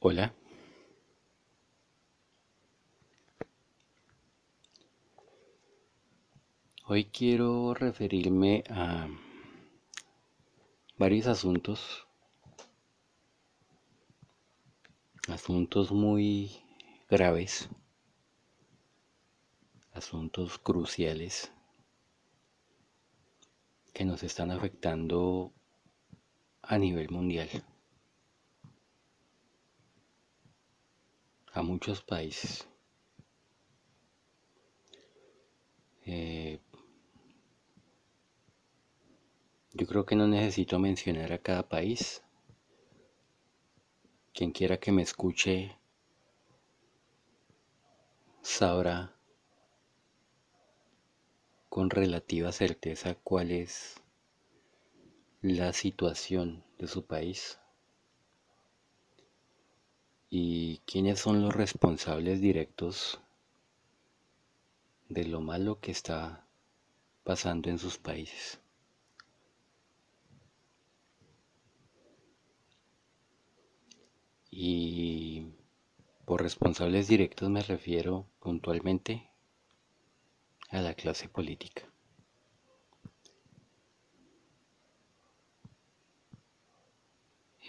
Hola. Hoy quiero referirme a varios asuntos, asuntos muy graves, asuntos cruciales que nos están afectando a nivel mundial. A muchos países. Eh, yo creo que no necesito mencionar a cada país. Quien quiera que me escuche sabrá con relativa certeza cuál es la situación de su país y quiénes son los responsables directos de lo malo que está pasando en sus países. Y por responsables directos me refiero puntualmente a la clase política.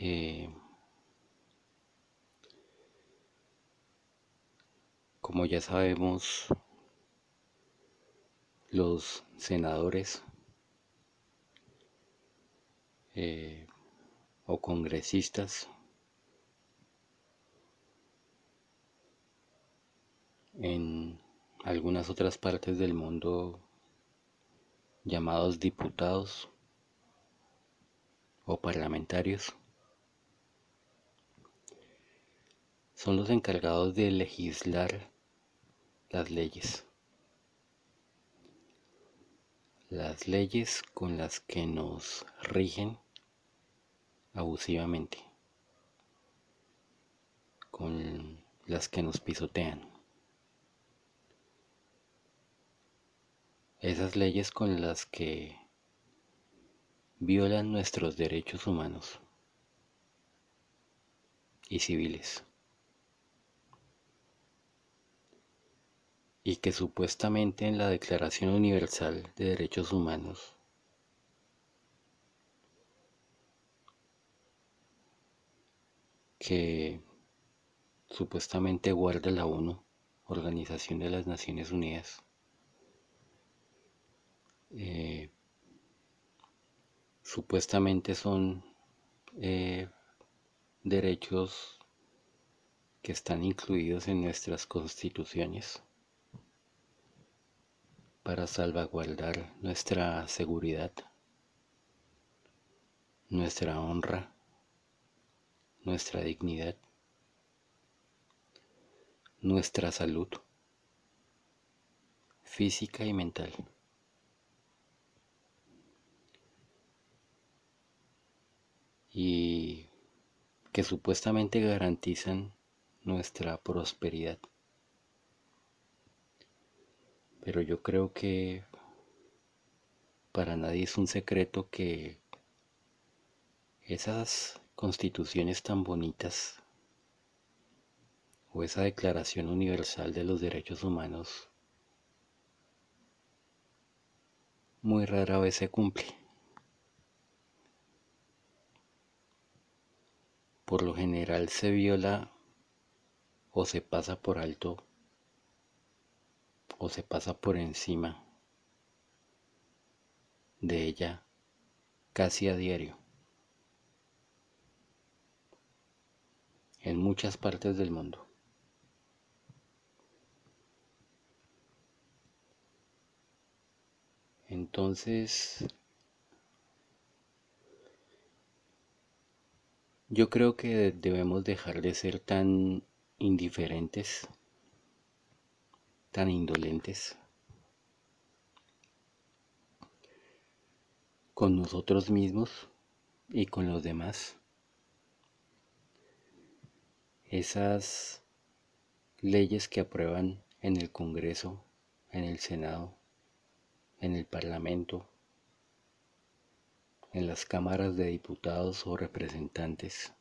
Eh, Como ya sabemos, los senadores eh, o congresistas en algunas otras partes del mundo llamados diputados o parlamentarios son los encargados de legislar las leyes. Las leyes con las que nos rigen abusivamente, con las que nos pisotean. Esas leyes con las que violan nuestros derechos humanos y civiles. Y que supuestamente en la Declaración Universal de Derechos Humanos. Que supuestamente guarda la ONU, Organización de las Naciones Unidas, eh, supuestamente son eh, derechos que están incluidos en nuestras constituciones para salvaguardar nuestra seguridad, nuestra honra, nuestra dignidad, nuestra salud física y mental. Y que supuestamente garantizan nuestra prosperidad. Pero yo creo que para nadie es un secreto que esas constituciones tan bonitas o esa Declaración Universal de los Derechos Humanos muy rara vez se cumple. Por lo general se viola o se pasa por alto o se pasa por encima de ella casi a diario en muchas partes del mundo. Entonces, yo creo que debemos dejar de ser tan indiferentes tan indolentes con nosotros mismos y con los demás. Esas leyes que aprueban en el Congreso, en el Senado, en el Parlamento, en las cámaras de diputados o representantes,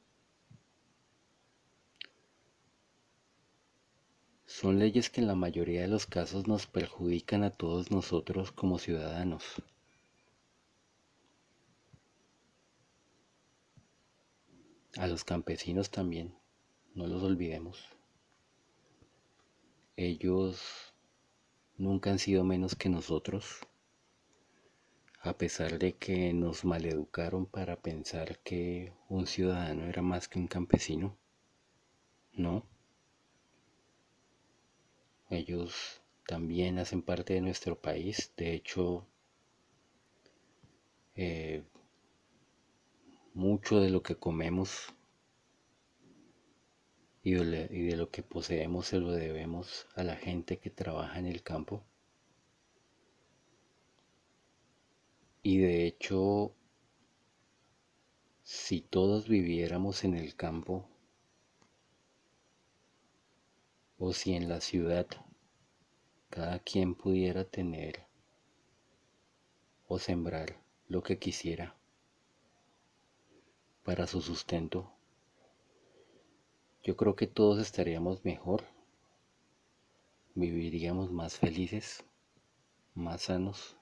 son leyes que en la mayoría de los casos nos perjudican a todos nosotros como ciudadanos. A los campesinos también, no los olvidemos. Ellos nunca han sido menos que nosotros, a pesar de que nos maleducaron para pensar que un ciudadano era más que un campesino. No. Ellos también hacen parte de nuestro país. De hecho, eh, mucho de lo que comemos y de lo que poseemos se lo debemos a la gente que trabaja en el campo. Y de hecho, si todos viviéramos en el campo, o si en la ciudad cada quien pudiera tener o sembrar lo que quisiera para su sustento, yo creo que todos estaríamos mejor, viviríamos más felices, más sanos.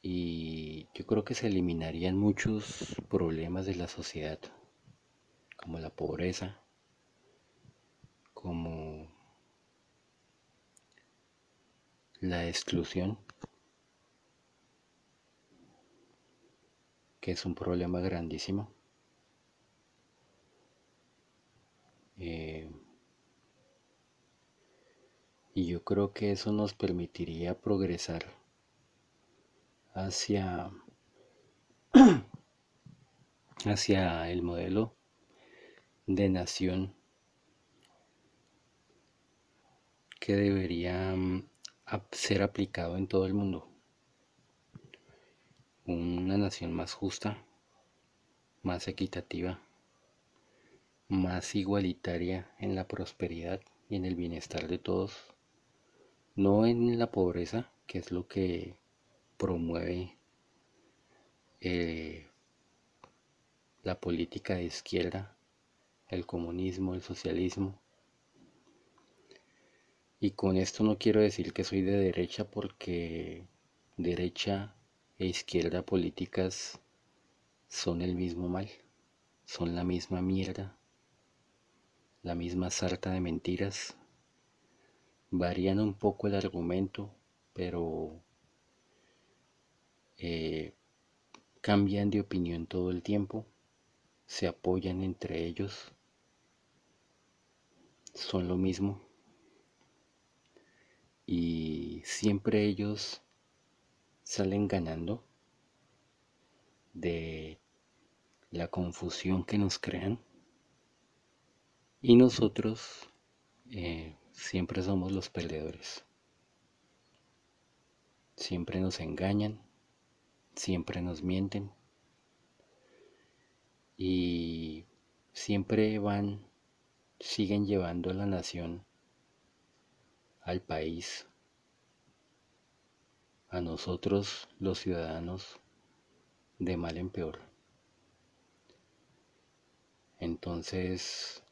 Y yo creo que se eliminarían muchos problemas de la sociedad, como la pobreza, como la exclusión, que es un problema grandísimo. Eh, y yo creo que eso nos permitiría progresar hacia, hacia el modelo de nación que debería mm, ser aplicado en todo el mundo. Una nación más justa, más equitativa, más igualitaria en la prosperidad y en el bienestar de todos, no en la pobreza, que es lo que promueve eh, la política de izquierda, el comunismo, el socialismo, y con esto no quiero decir que soy de derecha porque derecha e izquierda políticas son el mismo mal, son la misma mierda, la misma sarta de mentiras. Varían un poco el argumento, pero eh, cambian de opinión todo el tiempo, se apoyan entre ellos, son lo mismo y siempre ellos salen ganando de la confusión que nos crean y nosotros eh, siempre somos los perdedores. Siempre nos engañan, siempre nos mienten y siempre van, siguen llevando a la nación al país, a nosotros los ciudadanos, de mal en peor. Entonces,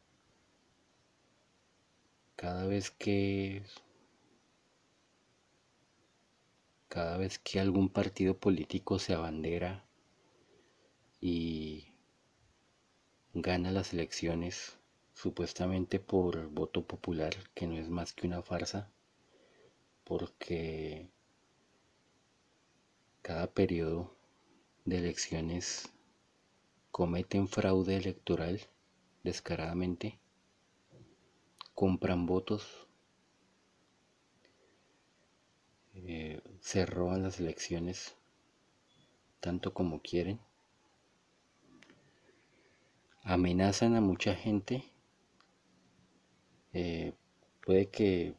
cada vez que cada vez que algún partido político se abandera y gana las elecciones supuestamente por voto popular, que no es más que una farsa, porque cada periodo de elecciones cometen fraude electoral descaradamente, compran votos, eh, se roban las elecciones tanto como quieren, amenazan a mucha gente eh, puede que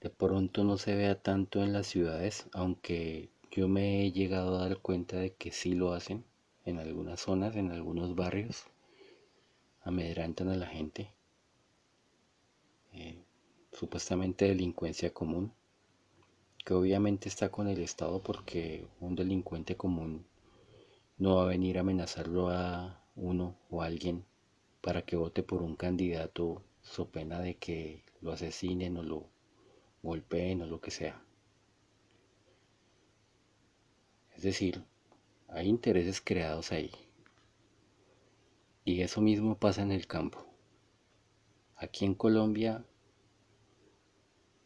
de pronto no se vea tanto en las ciudades, aunque yo me he llegado a dar cuenta de que sí lo hacen en algunas zonas, en algunos barrios, amedrantan a la gente, eh, supuestamente delincuencia común, que obviamente está con el Estado porque un delincuente común no va a venir a amenazarlo a uno o a alguien para que vote por un candidato so pena de que lo asesinen o lo golpeen o lo que sea. Es decir, hay intereses creados ahí. Y eso mismo pasa en el campo. Aquí en Colombia,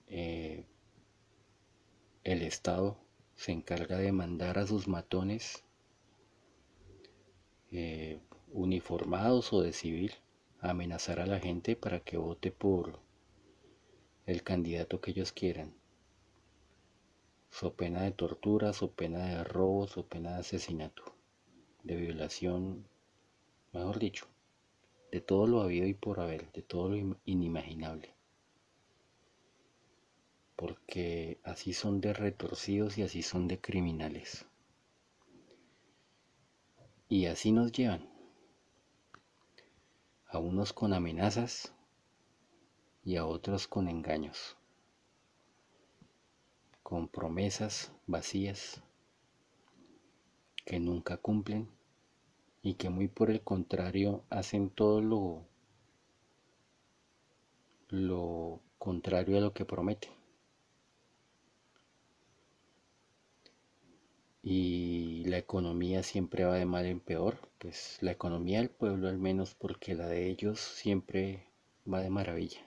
eh, el Estado se encarga de mandar a sus matones eh, uniformados o de civil amenazar a la gente para que vote por el candidato que ellos quieran. So pena de tortura, so pena de robo, so pena de asesinato, de violación, mejor dicho, de todo lo habido y por haber, de todo lo inimaginable. Porque así son de retorcidos y así son de criminales. Y así nos llevan. A unos con amenazas y a otros con engaños, con promesas vacías que nunca cumplen y que muy por el contrario hacen todo lo, lo contrario a lo que prometen. Y la economía siempre va de mal en peor, pues la economía del pueblo al menos porque la de ellos siempre va de maravilla.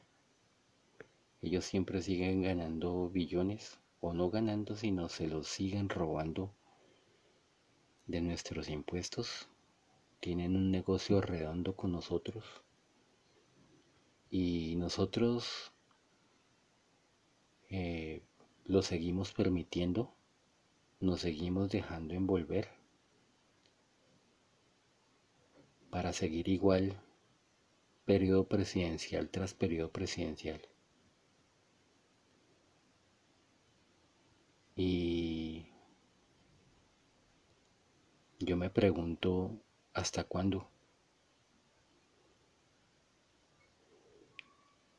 Ellos siempre siguen ganando billones o no ganando, sino se los siguen robando de nuestros impuestos. Tienen un negocio redondo con nosotros. Y nosotros eh, lo seguimos permitiendo, nos seguimos dejando envolver para seguir igual periodo presidencial tras periodo presidencial. Y yo me pregunto ¿Hasta cuándo?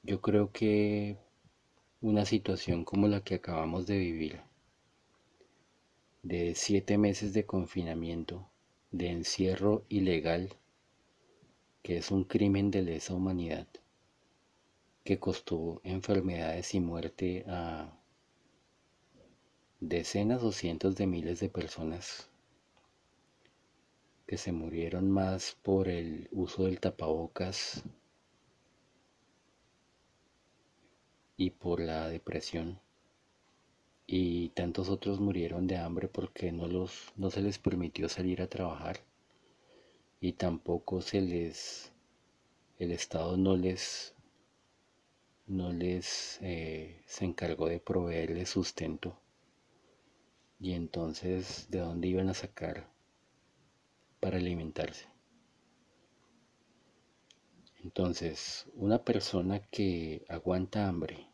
Yo creo que una situación como la que acabamos de vivir, de siete meses de confinamiento, de encierro ilegal, que es un crimen de lesa humanidad, que costó enfermedades y muerte a decenas o cientos de miles de personas que se murieron más por el uso del tapabocas y por la depresión y tantos otros murieron de hambre porque no los no se les permitió salir a trabajar y tampoco se les el estado no les no les eh, se encargó de proveerles sustento y entonces de dónde iban a sacar para alimentarse. Entonces, una persona que aguanta hambre,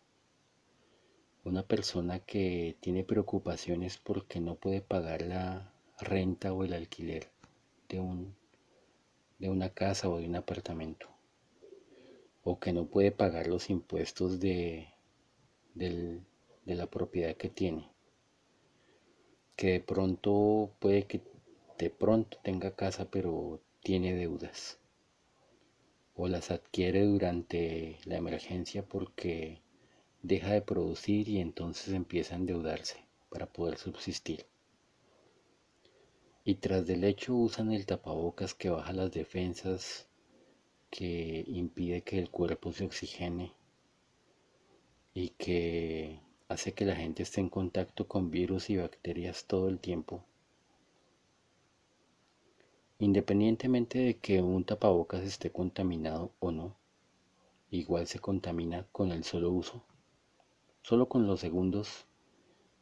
una persona que tiene preocupaciones porque no puede pagar la renta o el alquiler de, un, de una casa o de un apartamento, o que no puede pagar los impuestos de, de la propiedad que tiene, que de pronto puede que de pronto tenga casa pero tiene deudas o las adquiere durante la emergencia porque deja de producir y entonces empieza a endeudarse para poder subsistir. Y tras del hecho usan el tapabocas que baja las defensas, que impide que el cuerpo se oxigene y que hace que la gente esté en contacto con virus y bacterias todo el tiempo Independientemente de que un tapabocas esté contaminado o no, igual se contamina con el solo uso. Solo con los segundos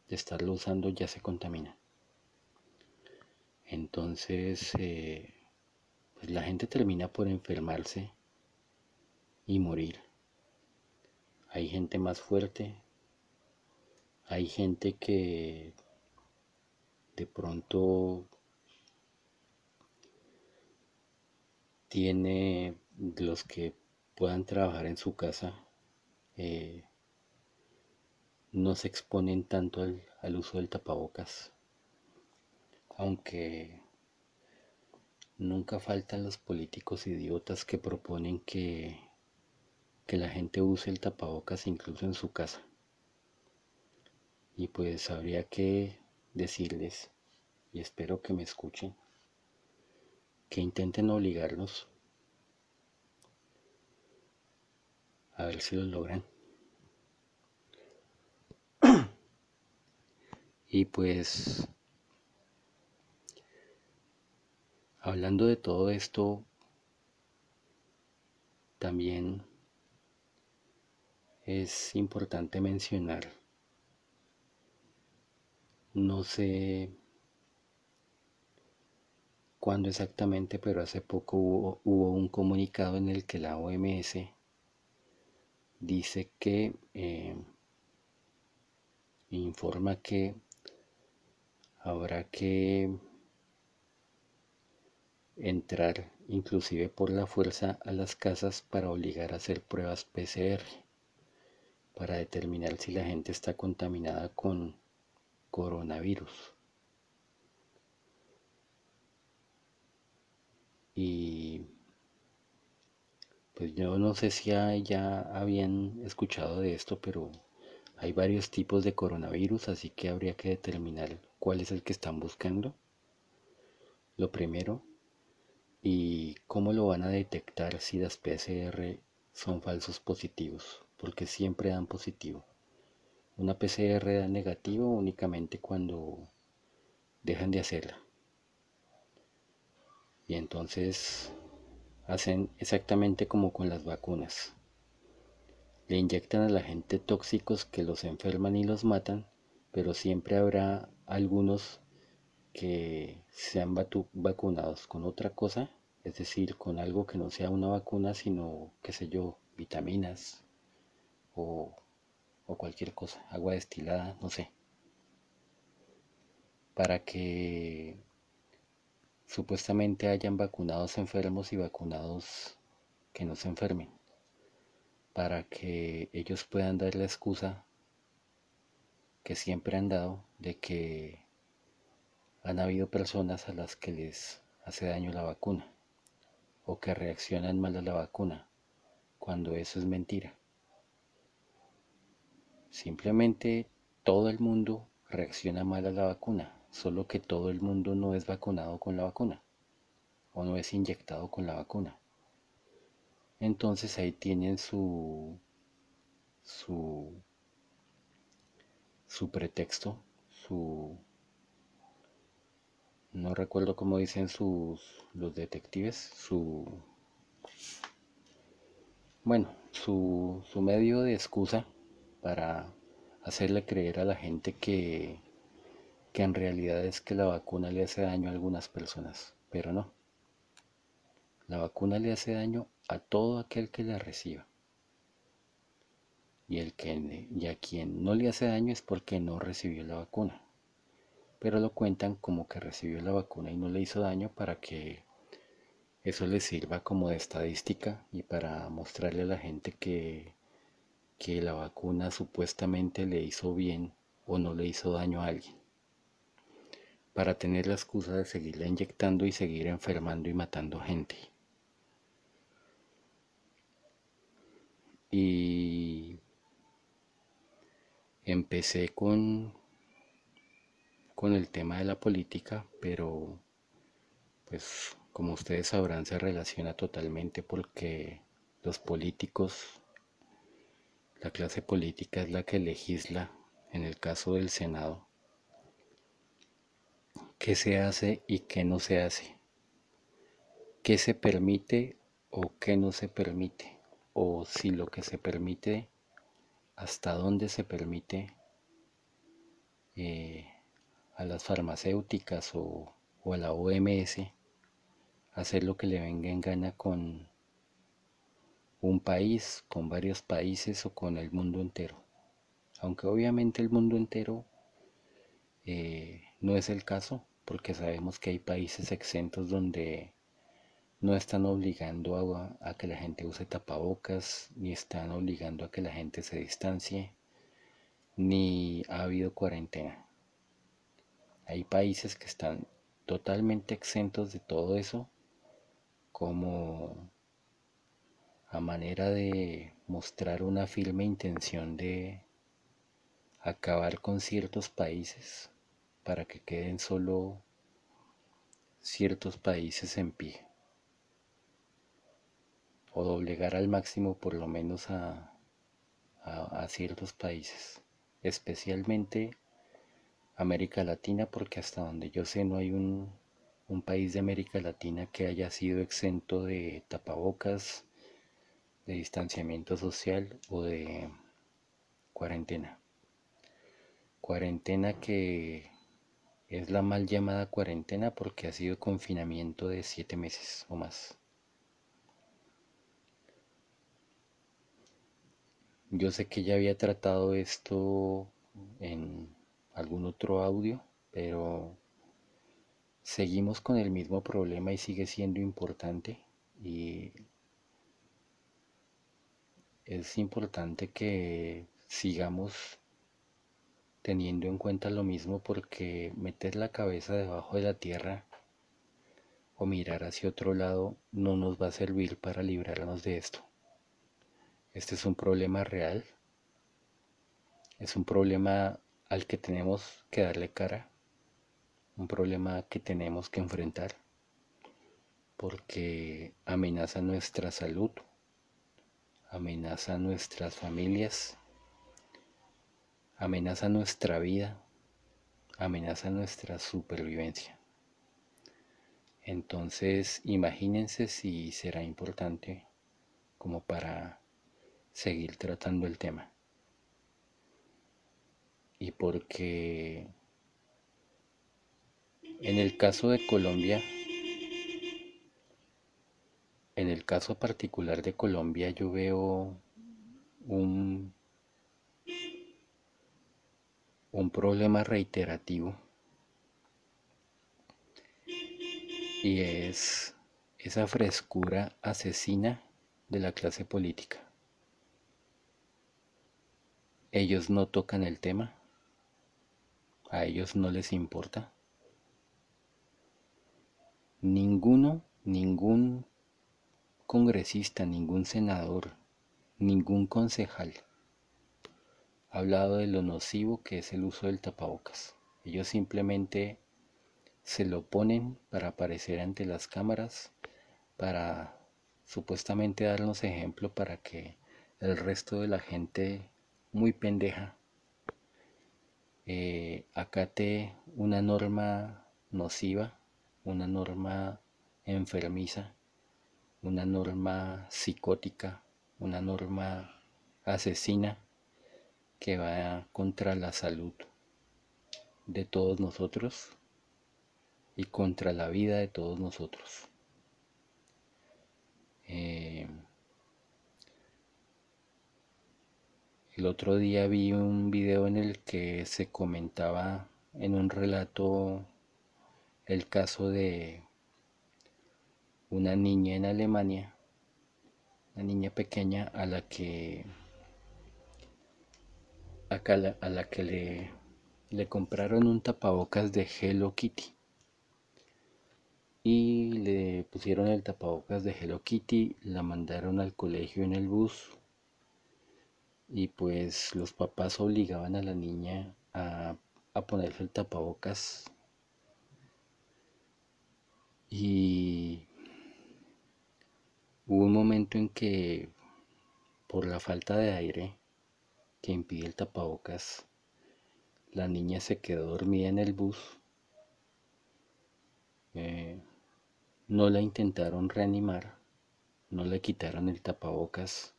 de estarlo usando ya se contamina. Entonces, eh, pues la gente termina por enfermarse y morir. Hay gente más fuerte, hay gente que de pronto tiene los que puedan trabajar en su casa eh, no se exponen tanto al, uso del tapabocas aunque nunca faltan los políticos idiotas que proponen que, que la gente use el tapabocas incluso en su casa. Y pues habría que decirles, y espero que me escuchen, que intenten obligarnos a ver si lo logran. Y pues hablando de todo esto, también es importante mencionar, no sé cuándo exactamente, pero hace poco hubo, hubo, un comunicado en el que la OMS dice que eh, informa que habrá que entrar inclusive por la fuerza a las casas para obligar a hacer pruebas PCR para determinar si la gente está contaminada con coronavirus. Y pues yo no sé si ya habían escuchado de esto, pero hay varios tipos de coronavirus, así que habría que determinar cuál es el que están buscando. Lo primero, y cómo lo van a detectar si las PCR son falsos positivos, porque siempre dan positivo. Una PCR da negativo únicamente cuando dejan de hacerla. Y entonces hacen exactamente como con las vacunas. Le inyectan a la gente tóxicos que los enferman y los matan, pero siempre habrá algunos que sean vacunados con otra cosa, es decir, con algo que no sea una vacuna, sino, qué sé yo, vitaminas o, o cualquier cosa, agua destilada, no sé, para que supuestamente hayan vacunados enfermos y vacunados que no se enfermen para que ellos puedan dar la excusa que siempre han dado de que han habido personas a las que les hace daño la vacuna o que reaccionan mal a la vacuna, cuando eso es mentira. Simplemente todo el mundo reacciona mal a la vacuna, solo que todo el mundo no es vacunado con la vacuna o no es inyectado con la vacuna. Entonces ahí tienen su, su, pretexto, su, no recuerdo cómo dicen sus, los detectives, su, bueno, su, su medio de excusa para hacerle creer a la gente que, que en realidad es que la vacuna le hace daño a algunas personas, pero no. La vacuna le hace daño a todo aquel que la reciba. Y, el que, y a quien no le hace daño es porque no recibió la vacuna. Pero lo cuentan como que recibió la vacuna y no le hizo daño para que eso le sirva como de estadística y para mostrarle a la gente que, que la vacuna supuestamente le hizo bien o no le hizo daño a alguien. Para tener la excusa de seguirla inyectando y seguir enfermando y matando gente. Y empecé con con el tema de la política pero pues como ustedes sabrán se relaciona totalmente porque los políticos la clase política es la que legisla en el caso del senado qué se hace y qué no se hace qué se permite o qué no se permite o si lo que se permite, hasta dónde se permite eh, a las farmacéuticas o, a la OMS hacer lo que le venga en gana con un país, con varios países o con el mundo entero. Aunque obviamente el mundo entero eh, no es el caso, porque sabemos que hay países exentos donde no están obligando a, que la gente use tapabocas, ni están obligando a que la gente se distancie, ni ha habido cuarentena. Hay países que están totalmente exentos de todo eso como a manera de mostrar una firme intención de acabar con ciertos países para que queden solo ciertos países en pie o doblegar al máximo por lo menos a, ciertos países, especialmente América Latina, porque hasta donde yo sé no hay un, un país de América Latina que haya sido exento de tapabocas, de distanciamiento social o de cuarentena. Cuarentena que es la mal llamada cuarentena porque ha sido confinamiento de siete meses o más. Yo sé que ya había tratado esto en algún otro audio, pero seguimos con el mismo problema y sigue siendo importante y es importante que sigamos teniendo en cuenta lo mismo porque meter la cabeza debajo de la tierra o mirar hacia otro lado no nos va a servir para librarnos de esto. Este es un problema real. Es un problema al que tenemos que darle cara. Un problema que tenemos que enfrentar. Porque amenaza nuestra salud. Amenaza nuestras familias. Amenaza nuestra vida. Amenaza nuestra supervivencia. Entonces, imagínense si será importante como para seguir tratando el tema. Y porque en el caso de Colombia, en el caso particular de Colombia yo veo un, un problema reiterativo y es esa frescura asesina de la clase política. Ellos no tocan el tema. A ellos no les importa. Ninguno, ningún congresista, ningún senador, ningún concejal ha hablado de lo nocivo que es el uso del tapabocas. Ellos simplemente se lo ponen para aparecer ante las cámaras, para supuestamente darnos ejemplo para que el resto de la gente muy pendeja. Eh, acate una norma nociva, una norma enfermiza, una norma psicótica, una norma asesina que va contra la salud de todos nosotros y contra la vida de todos nosotros. Eh, El otro día vi un video en el que se comentaba en un relato el caso de una niña en Alemania, una niña pequeña a la que a la, que le, le compraron un tapabocas de Hello Kitty. Y le pusieron el tapabocas de Hello Kitty, la mandaron al colegio en el bus y pues los papás obligaban a la niña a, ponerse el tapabocas. Y hubo un momento en que por la falta de aire que impide el tapabocas la niña se quedó dormida en el bus. Eh, no la intentaron reanimar no le quitaron el tapabocas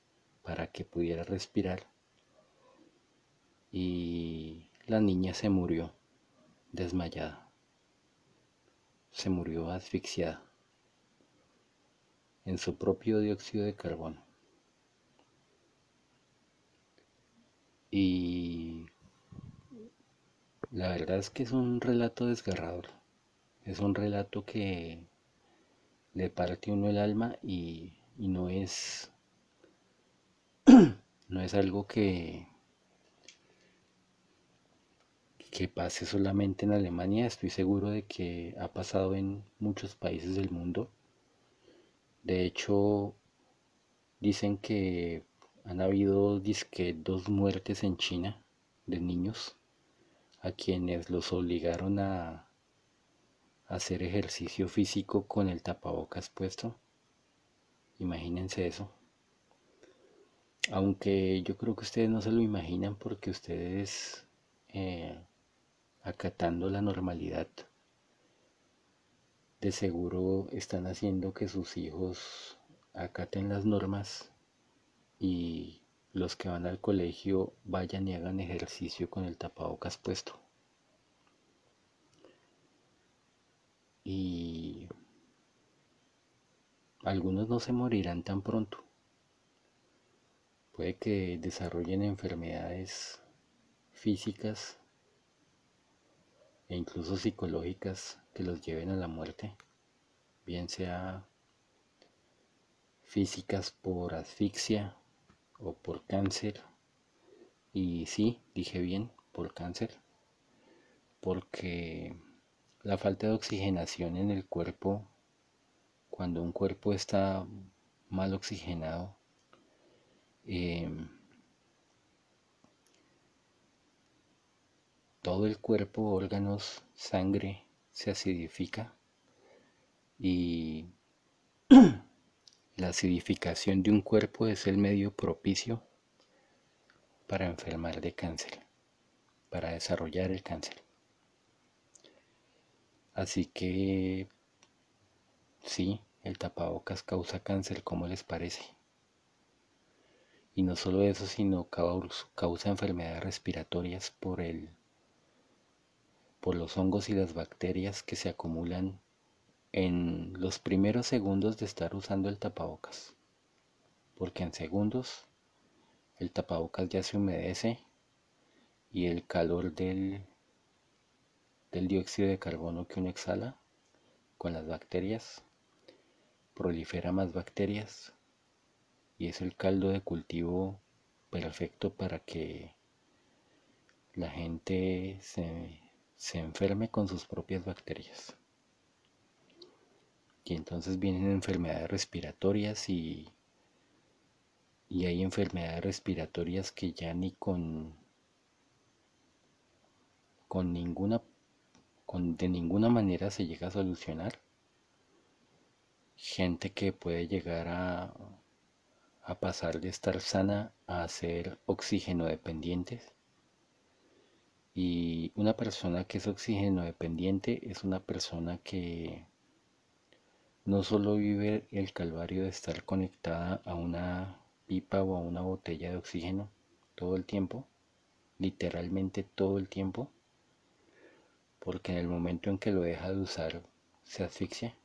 para que pudiera respirar. Y la niña se murió desmayada, se murió asfixiada en su propio dióxido de carbono. Y la verdad es que es un relato desgarrador, es un relato que le parte uno el alma y, y no es no es algo que, que pase solamente en Alemania, estoy seguro de que ha pasado en muchos países del mundo De hecho, dicen que han habido dos muertes en China de niños a quienes los obligaron a hacer ejercicio físico con el tapabocas puesto. Imagínense eso. Aunque yo creo que ustedes no se lo imaginan porque ustedes, eh, acatando la normalidad, de seguro están haciendo que sus hijos acaten las normas y los que van al colegio vayan y hagan ejercicio con el tapabocas puesto. Y algunos no se morirán tan pronto. Puede que desarrollen enfermedades físicas e incluso psicológicas que los lleven a la muerte, bien sea físicas por asfixia o por cáncer. Y sí, dije bien, por cáncer, porque la falta de oxigenación en el cuerpo, cuando un cuerpo está mal oxigenado, em, todo el cuerpo, órganos, sangre se acidifica y la acidificación de un cuerpo es el medio propicio para enfermar de cáncer, para desarrollar el cáncer. Así que sí, el tapabocas causa cáncer, ¿cómo les parece? Y no solo eso, sino causa enfermedades respiratorias por el por los hongos y las bacterias que se acumulan en los primeros segundos de estar usando el tapabocas. Porque en segundos el tapabocas ya se humedece y el calor del del dióxido de carbono que uno exhala con las bacterias, prolifera más bacterias y es el caldo de cultivo perfecto para que la gente se, se enferme con sus propias bacterias. Y entonces vienen enfermedades respiratorias y, y hay enfermedades respiratorias que ya ni con, con ninguna de ninguna manera se llega a solucionar. Gente que puede llegar a, a pasar de estar sana a ser oxígeno dependientes. Y una persona que es oxígeno dependiente es una persona que no solo vive el calvario de estar conectada a una pipa o a una botella de oxígeno todo el tiempo, literalmente todo el tiempo, porque en el momento en que lo deja de usar se asfixia.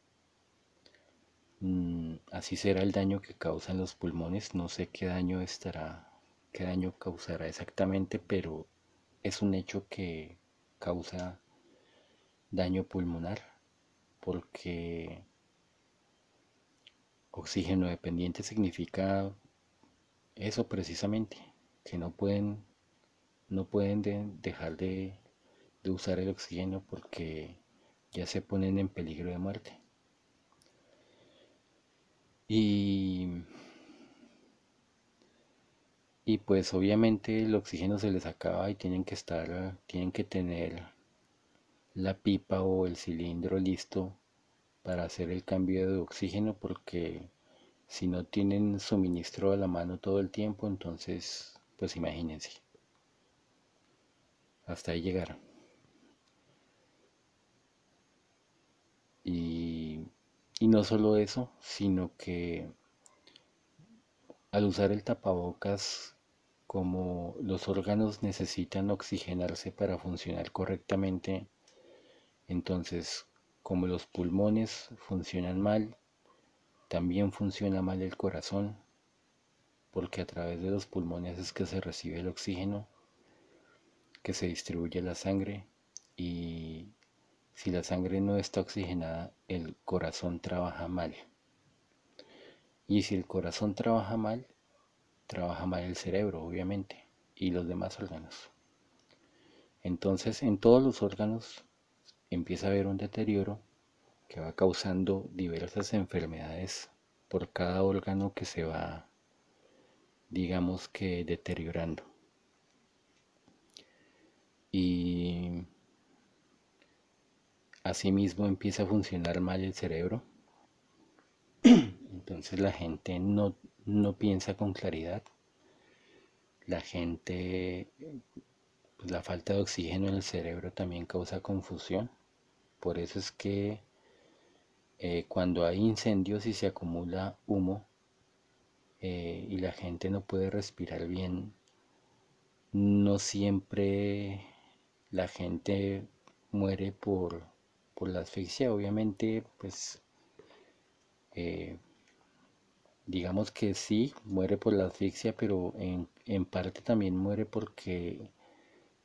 Mm, así será el daño que causa en los pulmones, no sé qué daño estará, qué daño causará exactamente, pero es un hecho que causa daño pulmonar porque oxígeno dependiente significa eso precisamente, que no pueden no pueden dejar de de usar el oxígeno porque ya se ponen en peligro de muerte. Y, y pues obviamente el oxígeno se les acaba y tienen que estar, tienen que tener la pipa o el cilindro listo para hacer el cambio de oxígeno porque si no tienen suministro a la mano todo el tiempo, entonces pues imagínense. Hasta ahí llegaron. No solo eso, sino que al usar el tapabocas, como los órganos necesitan oxigenarse para funcionar correctamente, entonces como los pulmones funcionan mal, también funciona mal el corazón, porque a través de los pulmones es que se recibe el oxígeno, que se distribuye la sangre y si la sangre no está oxigenada, el corazón trabaja mal. Y si el corazón trabaja mal, trabaja mal el cerebro, obviamente, y los demás órganos. Entonces, en todos los órganos empieza a haber un deterioro que va causando diversas enfermedades por cada órgano que se va, digamos que, deteriorando. Y asimismo empieza a funcionar mal el cerebro. Entonces la gente no, no piensa con claridad. La gente, pues la falta de oxígeno en el cerebro también causa confusión. Por eso es que eh, cuando hay incendios y se acumula humo eh, y la gente no puede respirar bien, no siempre la gente muere por, la asfixia. Obviamente, pues eh, digamos que sí, muere por la asfixia, pero en, en parte también muere porque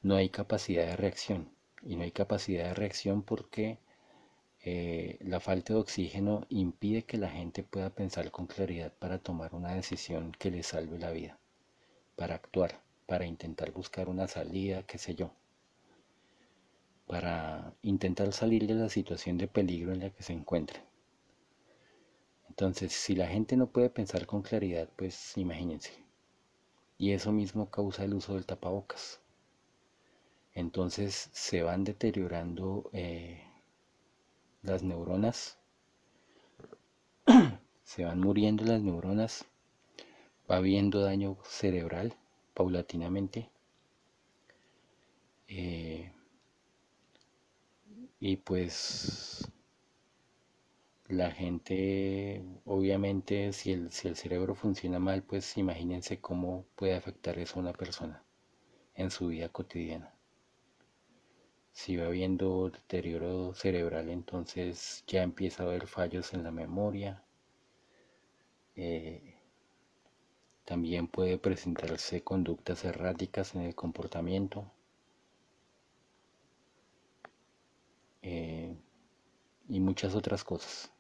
no hay capacidad de reacción. Y no hay capacidad de reacción porque eh, la falta de oxígeno impide que la gente pueda pensar con claridad para tomar una decisión que le salve la vida, para actuar, para intentar buscar una salida, qué sé yo, para intentar salir de la situación de peligro en la que se encuentra. Entonces, si la gente no puede pensar con claridad, pues imagínense. Y eso mismo causa el uso del tapabocas. Entonces se van deteriorando eh, las neuronas, se van muriendo las neuronas, va habiendo daño cerebral paulatinamente. Eh, y pues la gente, obviamente, si el, si el cerebro funciona mal, pues imagínense cómo puede afectar eso a una persona en su vida cotidiana si va habiendo deterioro cerebral, entonces ya empieza a haber fallos en la memoria. Eh, también puede presentarse conductas erráticas en el comportamiento. Eh, y muchas otras cosas.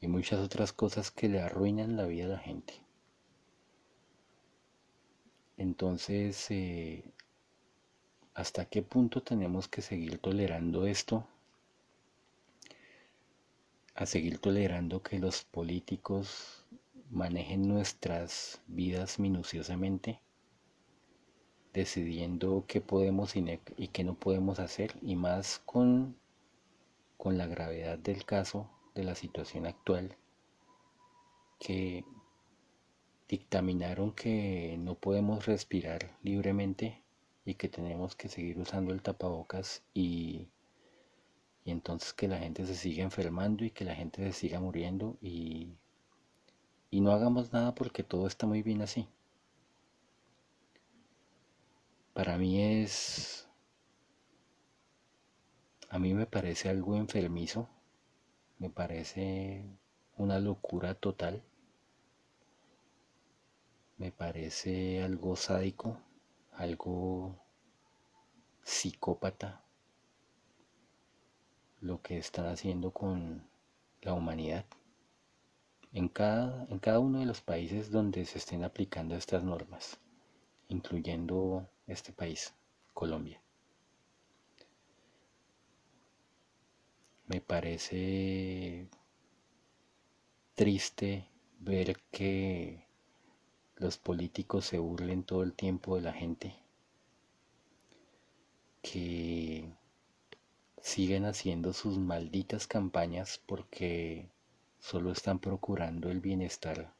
Y muchas otras cosas que le arruinan la vida a la gente. Entonces, eh, ¿Hasta qué punto tenemos que seguir tolerando esto? A seguir tolerando que los políticos manejen nuestras vidas minuciosamente, decidiendo qué podemos y qué no podemos hacer, y más con, con la gravedad del caso, de la situación actual, que dictaminaron que no podemos respirar libremente y que tenemos que seguir usando el tapabocas y, y entonces que la gente se siga enfermando y que la gente se siga muriendo y, y no hagamos nada porque todo está muy bien así. Para mí es... A mí me parece algo enfermizo, me parece una locura total, me parece algo sádico algo psicópata lo que están haciendo con la humanidad. En cada, en cada uno de los países donde se estén aplicando estas normas, incluyendo este país, Colombia. Me parece triste ver que los políticos se burlen todo el tiempo de la gente, que siguen haciendo sus malditas campañas porque solo están procurando el bienestar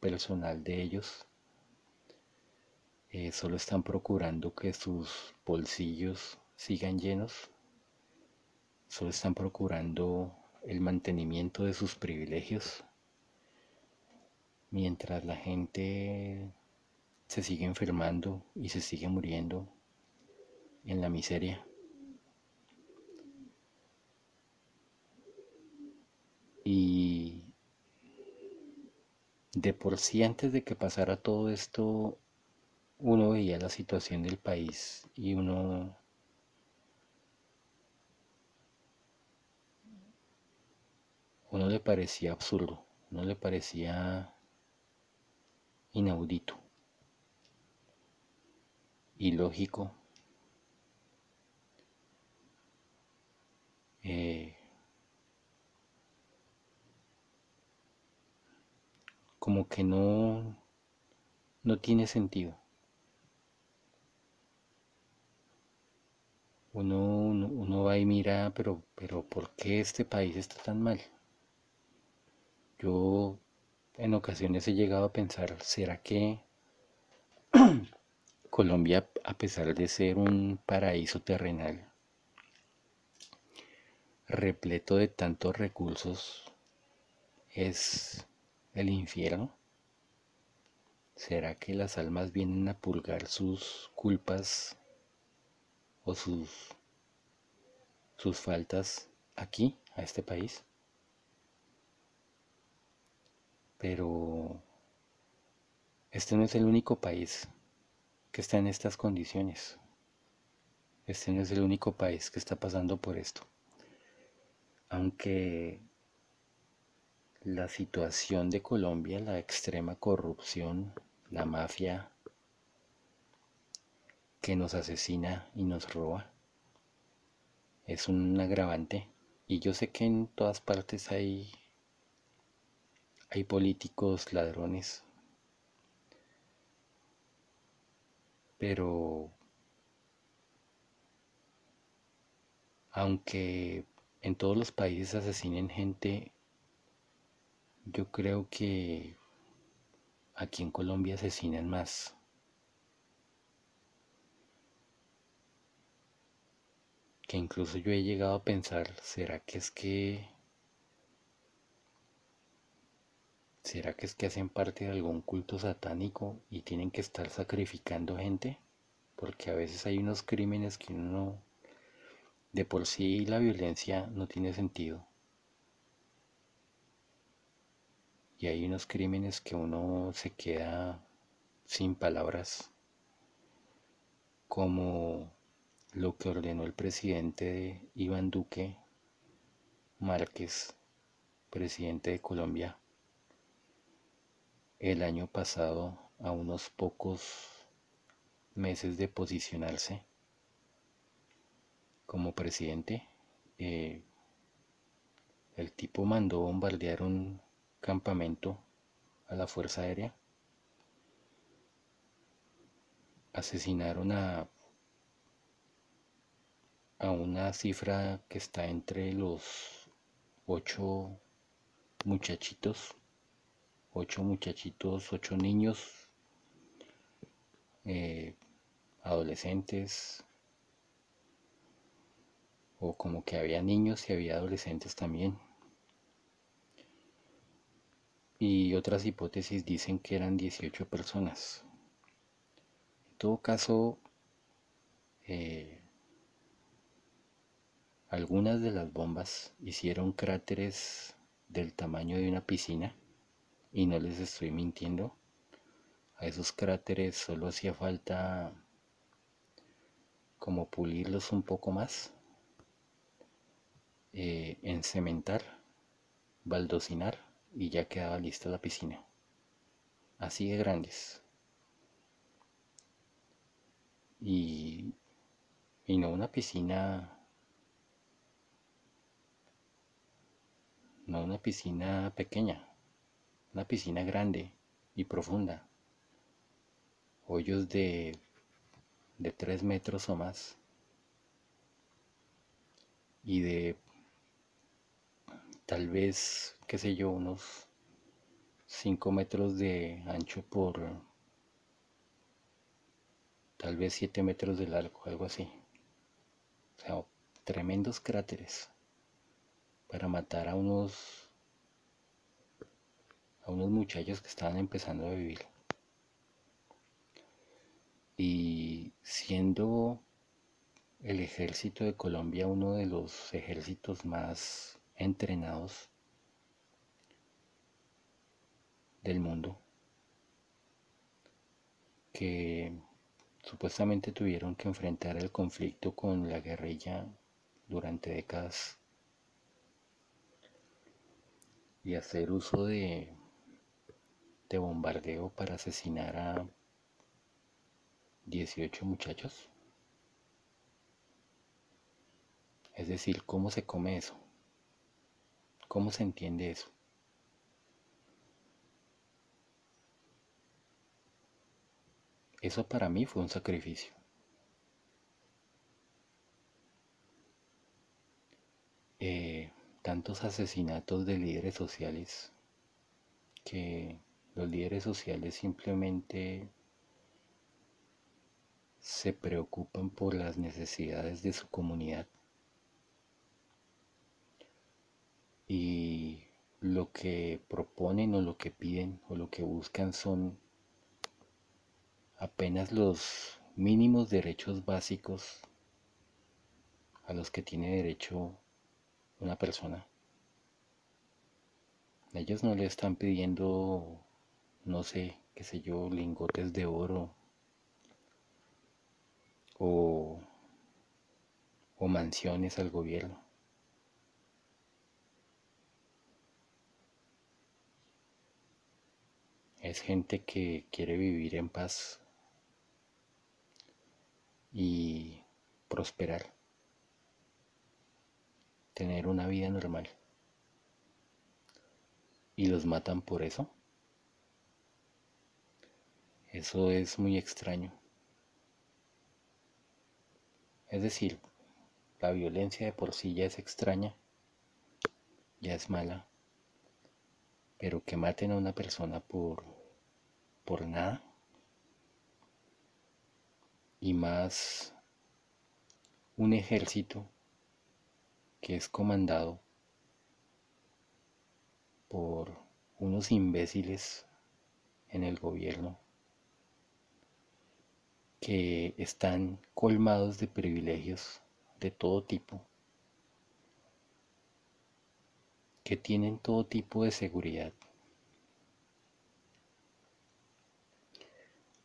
personal de ellos, eh, solo están procurando que sus bolsillos sigan llenos, solo están procurando el mantenimiento de sus privilegios mientras la gente se sigue enfermando y se sigue muriendo en la miseria. Y de por sí antes de que pasara todo esto, uno veía la situación del país y uno uno le parecía absurdo, uno le parecía inaudito, ilógico, eh, como que no, no tiene sentido. Uno, uno, va y mira, pero, pero ¿por qué este país está tan mal? Yo en ocasiones he llegado a pensar, ¿será que Colombia, a pesar de ser un paraíso terrenal, repleto de tantos recursos, es el infierno? ¿Será que las almas vienen a purgar sus culpas o sus, sus faltas aquí, a este país? Pero este no es el único país que está en estas condiciones. Este no es el único país que está pasando por esto. Aunque la situación de Colombia, la extrema corrupción, la mafia que nos asesina y nos roba, es un agravante. Y yo sé que en todas partes hay, hay políticos ladrones, pero aunque en todos los países asesinen gente, yo creo que aquí en Colombia asesinan más. Que incluso yo he llegado a pensar, ¿será que es que... ¿Será que es que hacen parte de algún culto satánico y tienen que estar sacrificando gente? Porque a veces hay unos crímenes que uno... De por sí la violencia no tiene sentido. y hay unos crímenes que uno se queda sin palabras, como lo que ordenó el presidente Iván Duque Márquez, presidente de Colombia, el año pasado a unos pocos meses de posicionarse como presidente. Eh, el tipo mandó bombardear un campamento a la Fuerza Aérea. Asesinaron a, a una cifra que está entre los ocho muchachitos, ocho muchachitos, ocho niños, eh, adolescentes, o como que había niños y había adolescentes también y otras hipótesis dicen que eran 18 personas. En todo caso, eh, algunas de las bombas hicieron cráteres del tamaño de una piscina y no les estoy mintiendo. A esos cráteres solo hacía falta como pulirlos un poco más, eh, encementar, baldocinar y ya quedaba lista la piscina. Así de grandes. Y, y no una piscina, no una piscina pequeña, una piscina grande y profunda. Hoyos de, de 3 metros o más y de tal vez qué sé yo, unos 5 metros de ancho por tal vez 7 metros de largo, algo así. O sea, tremendos cráteres para matar a unos a unos muchachos que estaban empezando a vivir. Y siendo el ejército de Colombia uno de los ejércitos más entrenados del mundo que supuestamente tuvieron que enfrentar el conflicto con la guerrilla durante décadas y hacer uso de, de bombardeo para asesinar a 18 muchachos? Es decir, ¿cómo se come eso? ¿Cómo se entiende eso? Eso para mí fue un sacrificio. Eh, tantos asesinatos de líderes sociales que los líderes sociales simplemente se preocupan por las necesidades de su comunidad. Y lo que proponen o lo que piden o lo que buscan son apenas los mínimos derechos básicos a los que tiene derecho una persona. Ellos no le están pidiendo, no sé, qué sé yo, lingotes de oro o, o mansiones al gobierno. Es gente que quiere vivir en paz y prosperar, tener una vida normal. ¿Y los matan por eso? Eso es muy extraño. Es decir, la violencia de por sí ya es extraña, ya es mala, pero que maten a una persona por, por nada, y más un ejército que es comandado por unos imbéciles en el gobierno que están colmados de privilegios de todo tipo, que tienen todo tipo de seguridad.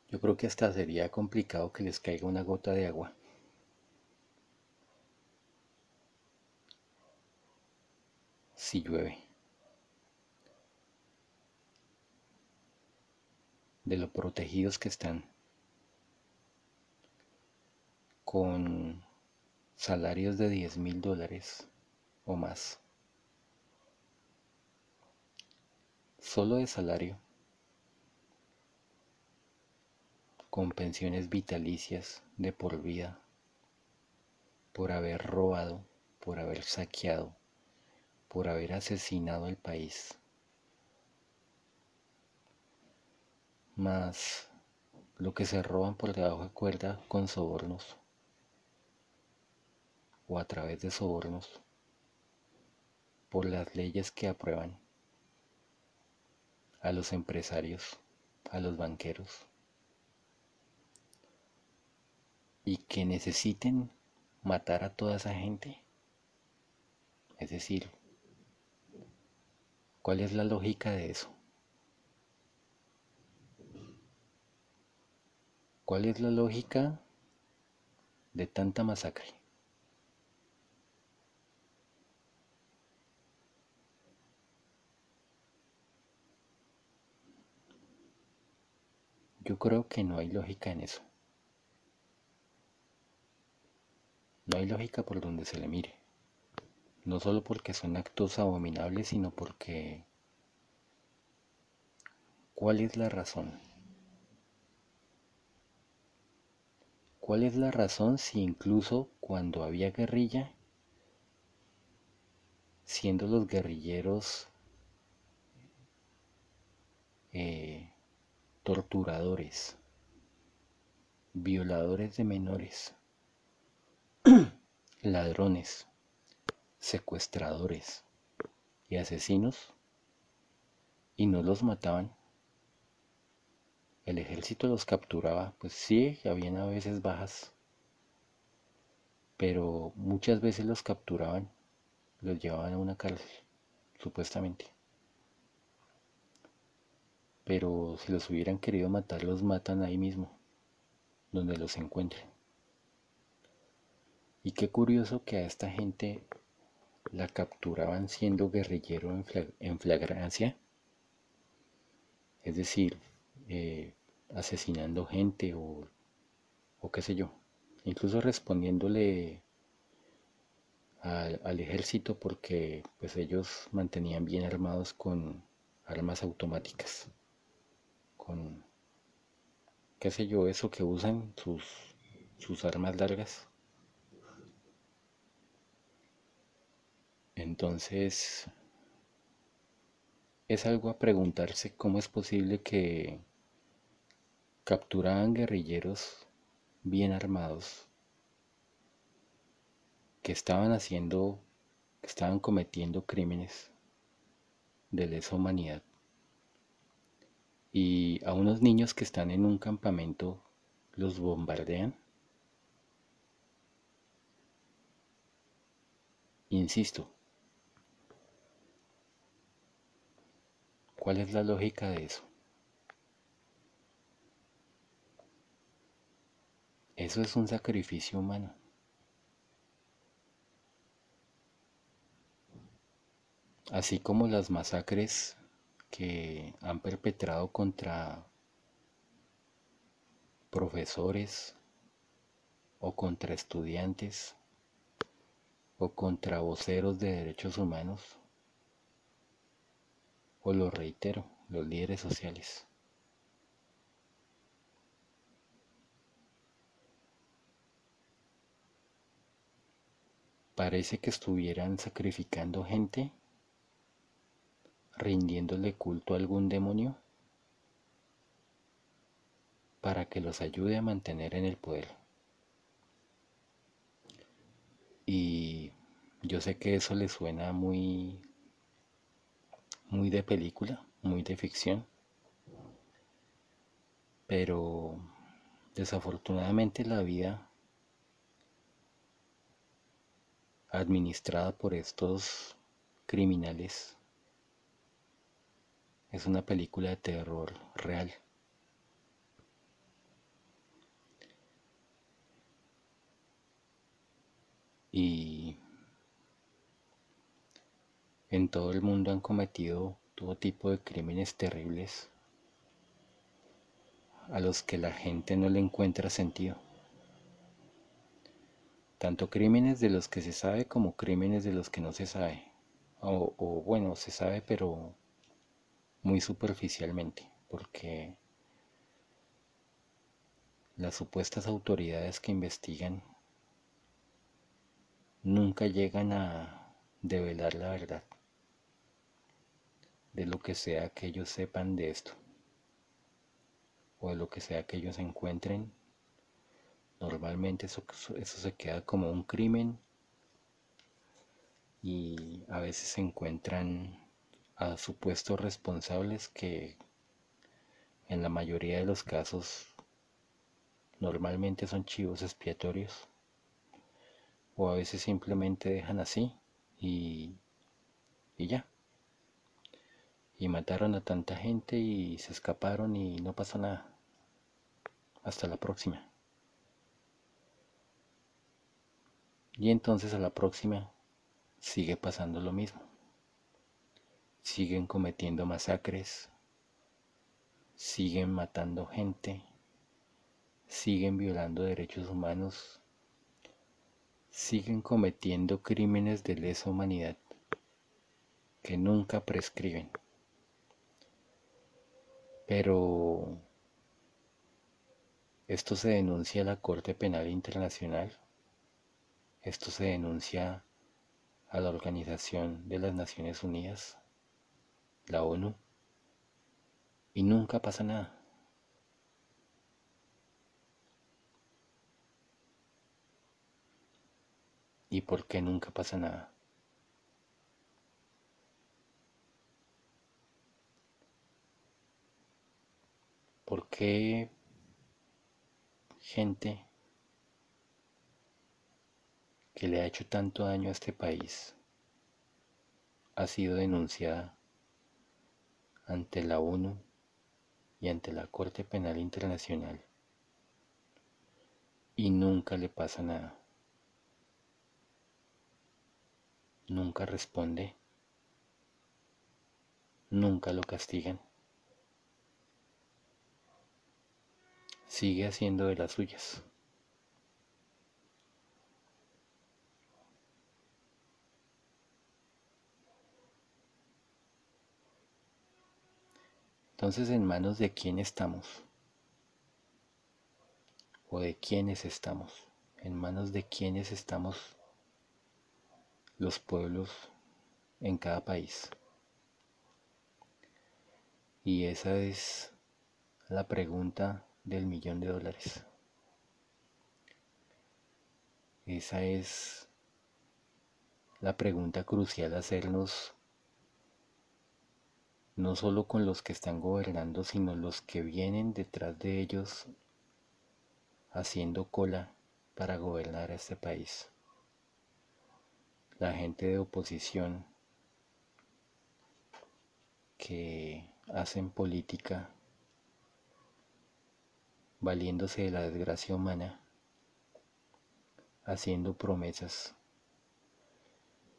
Yo creo que hasta sería complicado que les caiga una gota de agua. Si llueve. De lo protegidos que están. Con salarios de 10 mil dólares o más. Solo de salario. con pensiones vitalicias de por vida por haber robado, por haber saqueado, por haber asesinado al país. Más lo que se roban por debajo de cuerda con sobornos o a través de sobornos por las leyes que aprueban a los empresarios, a los banqueros. y que necesiten matar a toda esa gente? Es decir, ¿cuál es la lógica de eso? ¿Cuál es la lógica de tanta masacre? Yo creo que no hay lógica en eso. No hay lógica por donde se le mire. No solo porque son actos abominables, sino porque... ¿Cuál es la razón? ¿Cuál es la razón si incluso cuando había guerrilla, siendo los guerrilleros eh, torturadores, violadores de menores, ladrones, secuestradores y asesinos y no los mataban. El ejército los capturaba, pues sí, habían a veces bajas, pero muchas veces los capturaban, los llevaban a una cárcel, supuestamente. Pero si los hubieran querido matar, los matan ahí mismo, donde los encuentren. Y qué curioso que a esta gente la capturaban siendo guerrillero en, flagrancia, es decir, eh, asesinando gente o, o, qué sé yo, incluso respondiéndole al, al ejército porque pues ellos mantenían bien armados con armas automáticas, con qué sé yo, eso que usan, sus, sus armas largas. Entonces, es algo a preguntarse cómo es posible que capturaban guerrilleros bien armados que estaban haciendo, que estaban cometiendo crímenes de lesa humanidad. Y a unos niños que están en un campamento los bombardean. Insisto, ¿cuál es la lógica de eso? Eso es un sacrificio humano. así como las masacres que han perpetrado contra profesores o contra estudiantes o contra voceros de derechos humanos o lo reitero, los líderes sociales. Parece que estuvieran sacrificando gente rindiéndole culto a algún demonio para que los ayude a mantener en el poder. Y yo sé que eso le suena muy muy de película, muy de ficción, pero desafortunadamente la vida administrada por estos criminales es una película de terror real. Y en todo el mundo han cometido todo tipo de crímenes terribles a los que la gente no le encuentra sentido. Tanto crímenes de los que se sabe como crímenes de los que no se sabe. O, bueno, se sabe pero muy superficialmente, porque las supuestas autoridades que investigan nunca llegan a develar la verdad de lo que sea que ellos sepan de esto o de lo que sea que ellos encuentren normalmente eso, eso se queda como un crimen y a veces se encuentran a supuestos responsables que en la mayoría de los casos normalmente son chivos expiatorios o a veces simplemente dejan así y, y ya. Y mataron a tanta gente y se escaparon y no pasó nada. Hasta la próxima. Y entonces a la próxima sigue pasando lo mismo siguen cometiendo masacres, siguen matando gente, siguen violando derechos humanos, siguen cometiendo crímenes de lesa humanidad que nunca prescriben. Pero esto se denuncia a la Corte Penal Internacional, esto se denuncia a la Organización de las Naciones Unidas, la ONU, y nunca pasa nada. ¿Y por qué nunca pasa nada? ¿Por qué gente que le ha hecho tanto daño a este país ha sido denunciada ante la ONU y ante la Corte Penal Internacional y nunca le pasa nada. Nunca responde. Nunca lo castigan. Sigue haciendo de las suyas. Entonces, ¿en manos de quién estamos? o de quiénes estamos, en manos de quiénes estamos los pueblos en cada país. Y esa es la pregunta del millón de dólares. Esa es la pregunta crucial a hacernos no solo con los que están gobernando, sino los que vienen detrás de ellos haciendo cola para gobernar este país. La gente de oposición que hacen política valiéndose de la desgracia humana, haciendo promesas,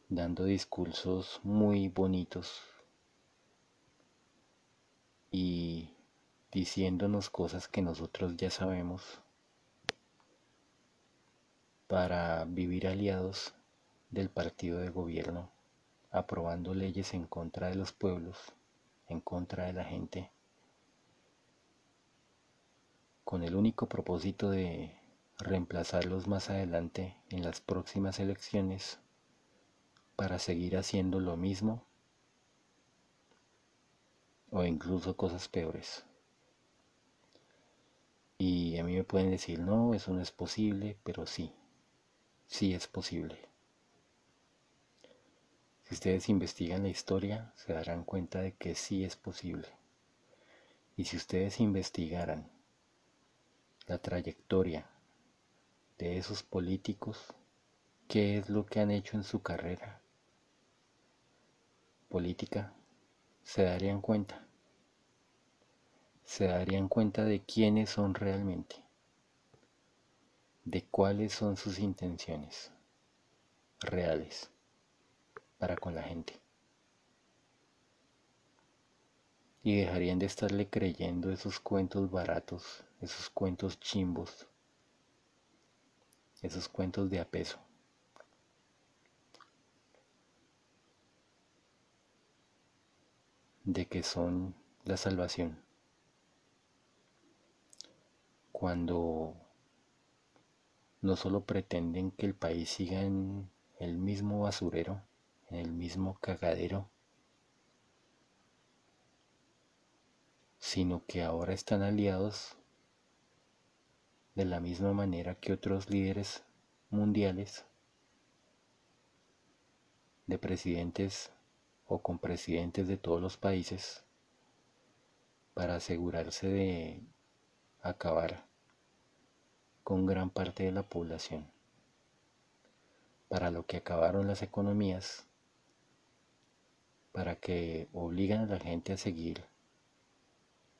dando discursos muy bonitos y diciéndonos cosas que nosotros ya sabemos para vivir aliados del partido de gobierno, aprobando leyes en contra de los pueblos, en contra de la gente, con el único propósito de reemplazarlos más adelante en las próximas elecciones para seguir haciendo lo mismo o incluso cosas peores. Y a mí me pueden decir, no, eso no es posible, pero sí, sí es posible. Si ustedes investigan la historia, se darán cuenta de que sí es posible. Y si ustedes investigaran la trayectoria de esos políticos, qué es lo que han hecho en su carrera política, se darían cuenta. Se darían cuenta de quiénes son realmente, de cuáles son sus intenciones reales para con la gente. Y dejarían de estarle creyendo esos cuentos baratos, esos cuentos chimbos, esos cuentos de apeso. de que son la salvación. Cuando no solo pretenden que el país siga en el mismo basurero, en el mismo cagadero, sino que ahora están aliados de la misma manera que otros líderes mundiales de presidentes o con presidentes de todos los países para asegurarse de acabar con gran parte de la población, para lo que acabaron las economías, para que obligan a la gente a seguir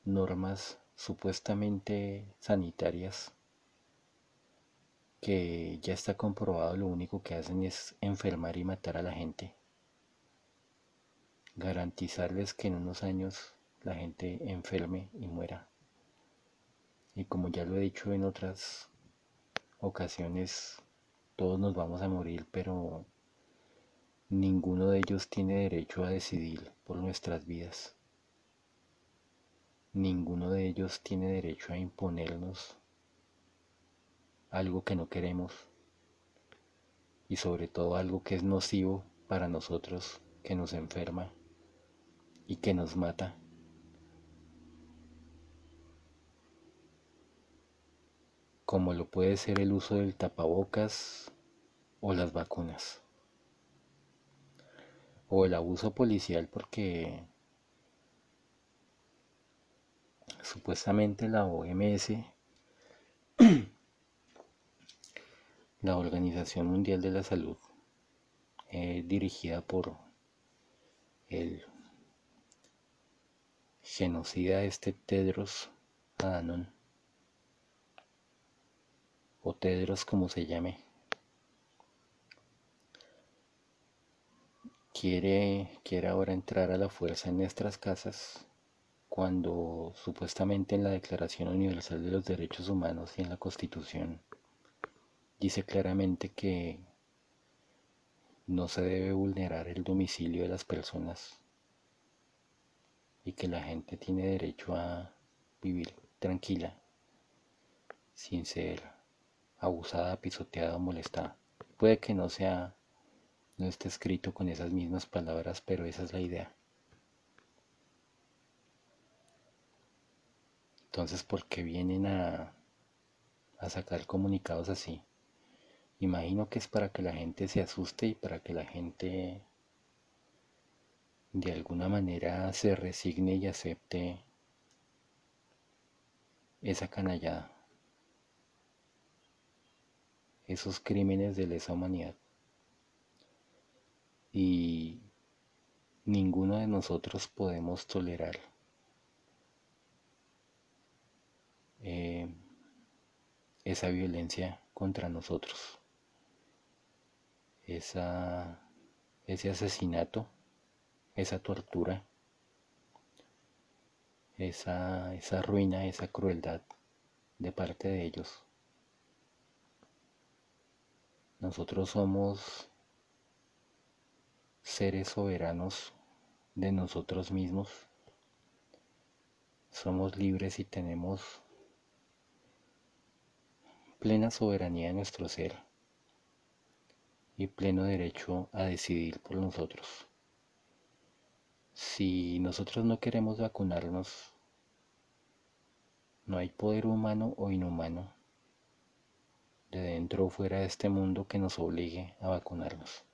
normas supuestamente sanitarias que ya está comprobado lo único que hacen es enfermar y matar a la gente garantizarles que en unos años la gente enferme y muera. Y como ya lo he dicho en otras ocasiones, todos nos vamos a morir, pero ninguno de ellos tiene derecho a decidir por nuestras vidas. Ninguno de ellos tiene derecho a imponernos algo que no queremos y sobre todo algo que es nocivo para nosotros, que nos enferma y que nos mata. como lo puede ser el uso del tapabocas o las vacunas o el abuso policial porque supuestamente la OMS la Organización Mundial de la Salud eh, dirigida por el genocida este Tedros Adhanom o Tedros como se llame quiere quiere ahora entrar a la fuerza en nuestras casas cuando supuestamente en la Declaración Universal de los Derechos Humanos y en la Constitución dice claramente que no se debe vulnerar el domicilio de las personas y que la gente tiene derecho a vivir tranquila sin ser abusada, pisoteada o molestada. Puede que no sea, no esté escrito con esas mismas palabras, pero esa es la idea. Entonces, ¿por qué vienen a, a sacar comunicados así? Imagino que es para que la gente se asuste y para que la gente de alguna manera se resigne y acepte esa canallada, esos crímenes de lesa humanidad. Y ninguno de nosotros podemos tolerar eh, esa violencia contra nosotros, esa, ese asesinato, esa tortura, esa, esa ruina, esa crueldad de parte de ellos. Nosotros somos seres soberanos de nosotros mismos. Somos libres y tenemos plena soberanía de nuestro ser y pleno derecho a decidir por nosotros. Si nosotros no queremos vacunarnos, no hay poder humano o inhumano de dentro o fuera de este mundo que nos obligue a vacunarnos.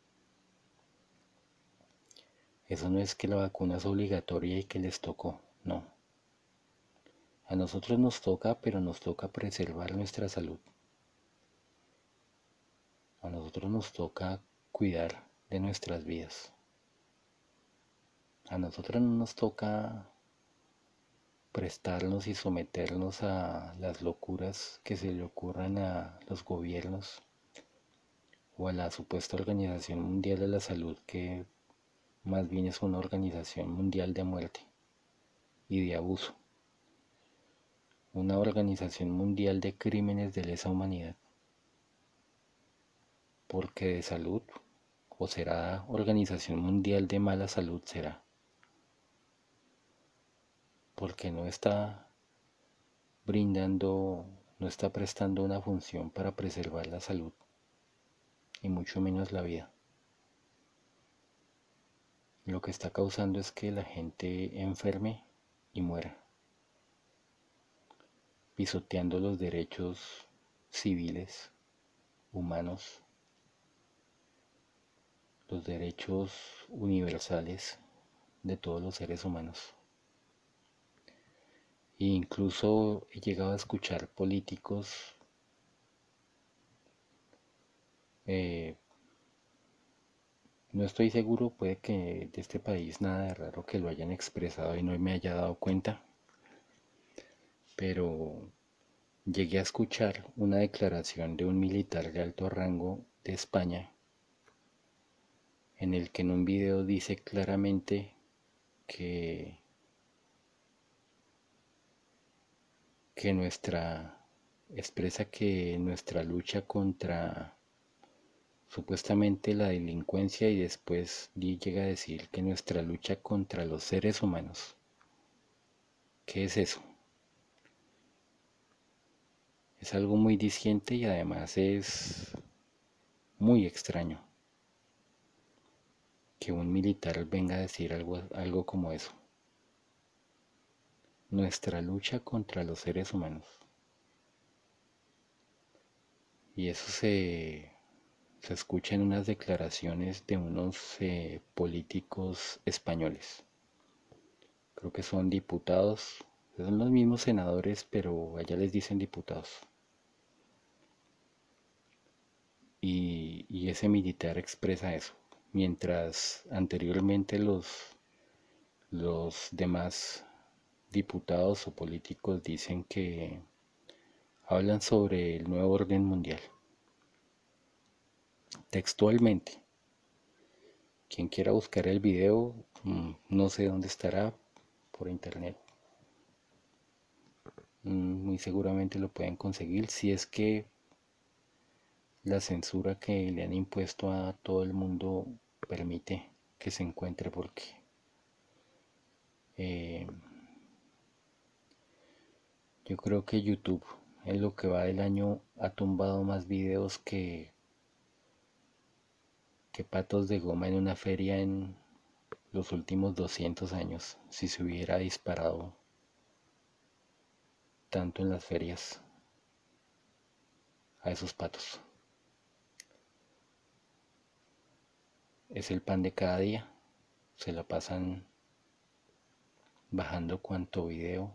Eso no es que la vacuna es obligatoria y que les tocó, no. A nosotros nos toca, pero nos toca preservar nuestra salud. A nosotros nos toca cuidar de nuestras vidas. A nosotros no nos toca prestarnos y someternos a las locuras que se le ocurran a los gobiernos o a la supuesta Organización Mundial de la Salud que más bien es una organización mundial de muerte y de abuso, una organización mundial de crímenes de lesa humanidad porque de salud, o será Organización Mundial de Mala Salud será, porque no está brindando, no está prestando una función para preservar la salud, y mucho menos la vida. Lo que está causando es que la gente enferme y muera, pisoteando los derechos civiles, humanos los derechos universales de todos los seres humanos. E incluso he llegado a escuchar políticos eh, no estoy seguro, puede que de este país nada de raro que lo hayan expresado y no me haya dado cuenta, pero llegué a escuchar una declaración de un militar de alto rango de España en el que en un video dice claramente que, que nuestra expresa que nuestra lucha contra supuestamente la delincuencia y después llega a decir que nuestra lucha contra los seres humanos. ¿Qué es eso? Es algo muy disciente y además es muy extraño que un militar venga a decir algo, algo como eso. Nuestra lucha contra los seres humanos. Y eso se, se escucha en unas declaraciones de unos eh, políticos españoles. Creo que son diputados, son los mismos senadores, pero allá les dicen diputados. y ese militar expresa eso mientras anteriormente los, los demás diputados o políticos dicen que hablan sobre el nuevo orden mundial. Textualmente. Quien quiera buscar el video, mm, no sé dónde estará, por internet. Mm, muy seguramente lo pueden conseguir si es que la censura que le han impuesto a todo el mundo permite que se encuentre porque eh, yo creo que YouTube en lo que va del año ha tumbado más videos que, que patos de goma en una feria en los últimos 200 años, si se hubiera disparado tanto en las ferias a esos patos. Es el pan de cada día. Se la pasan bajando cuanto video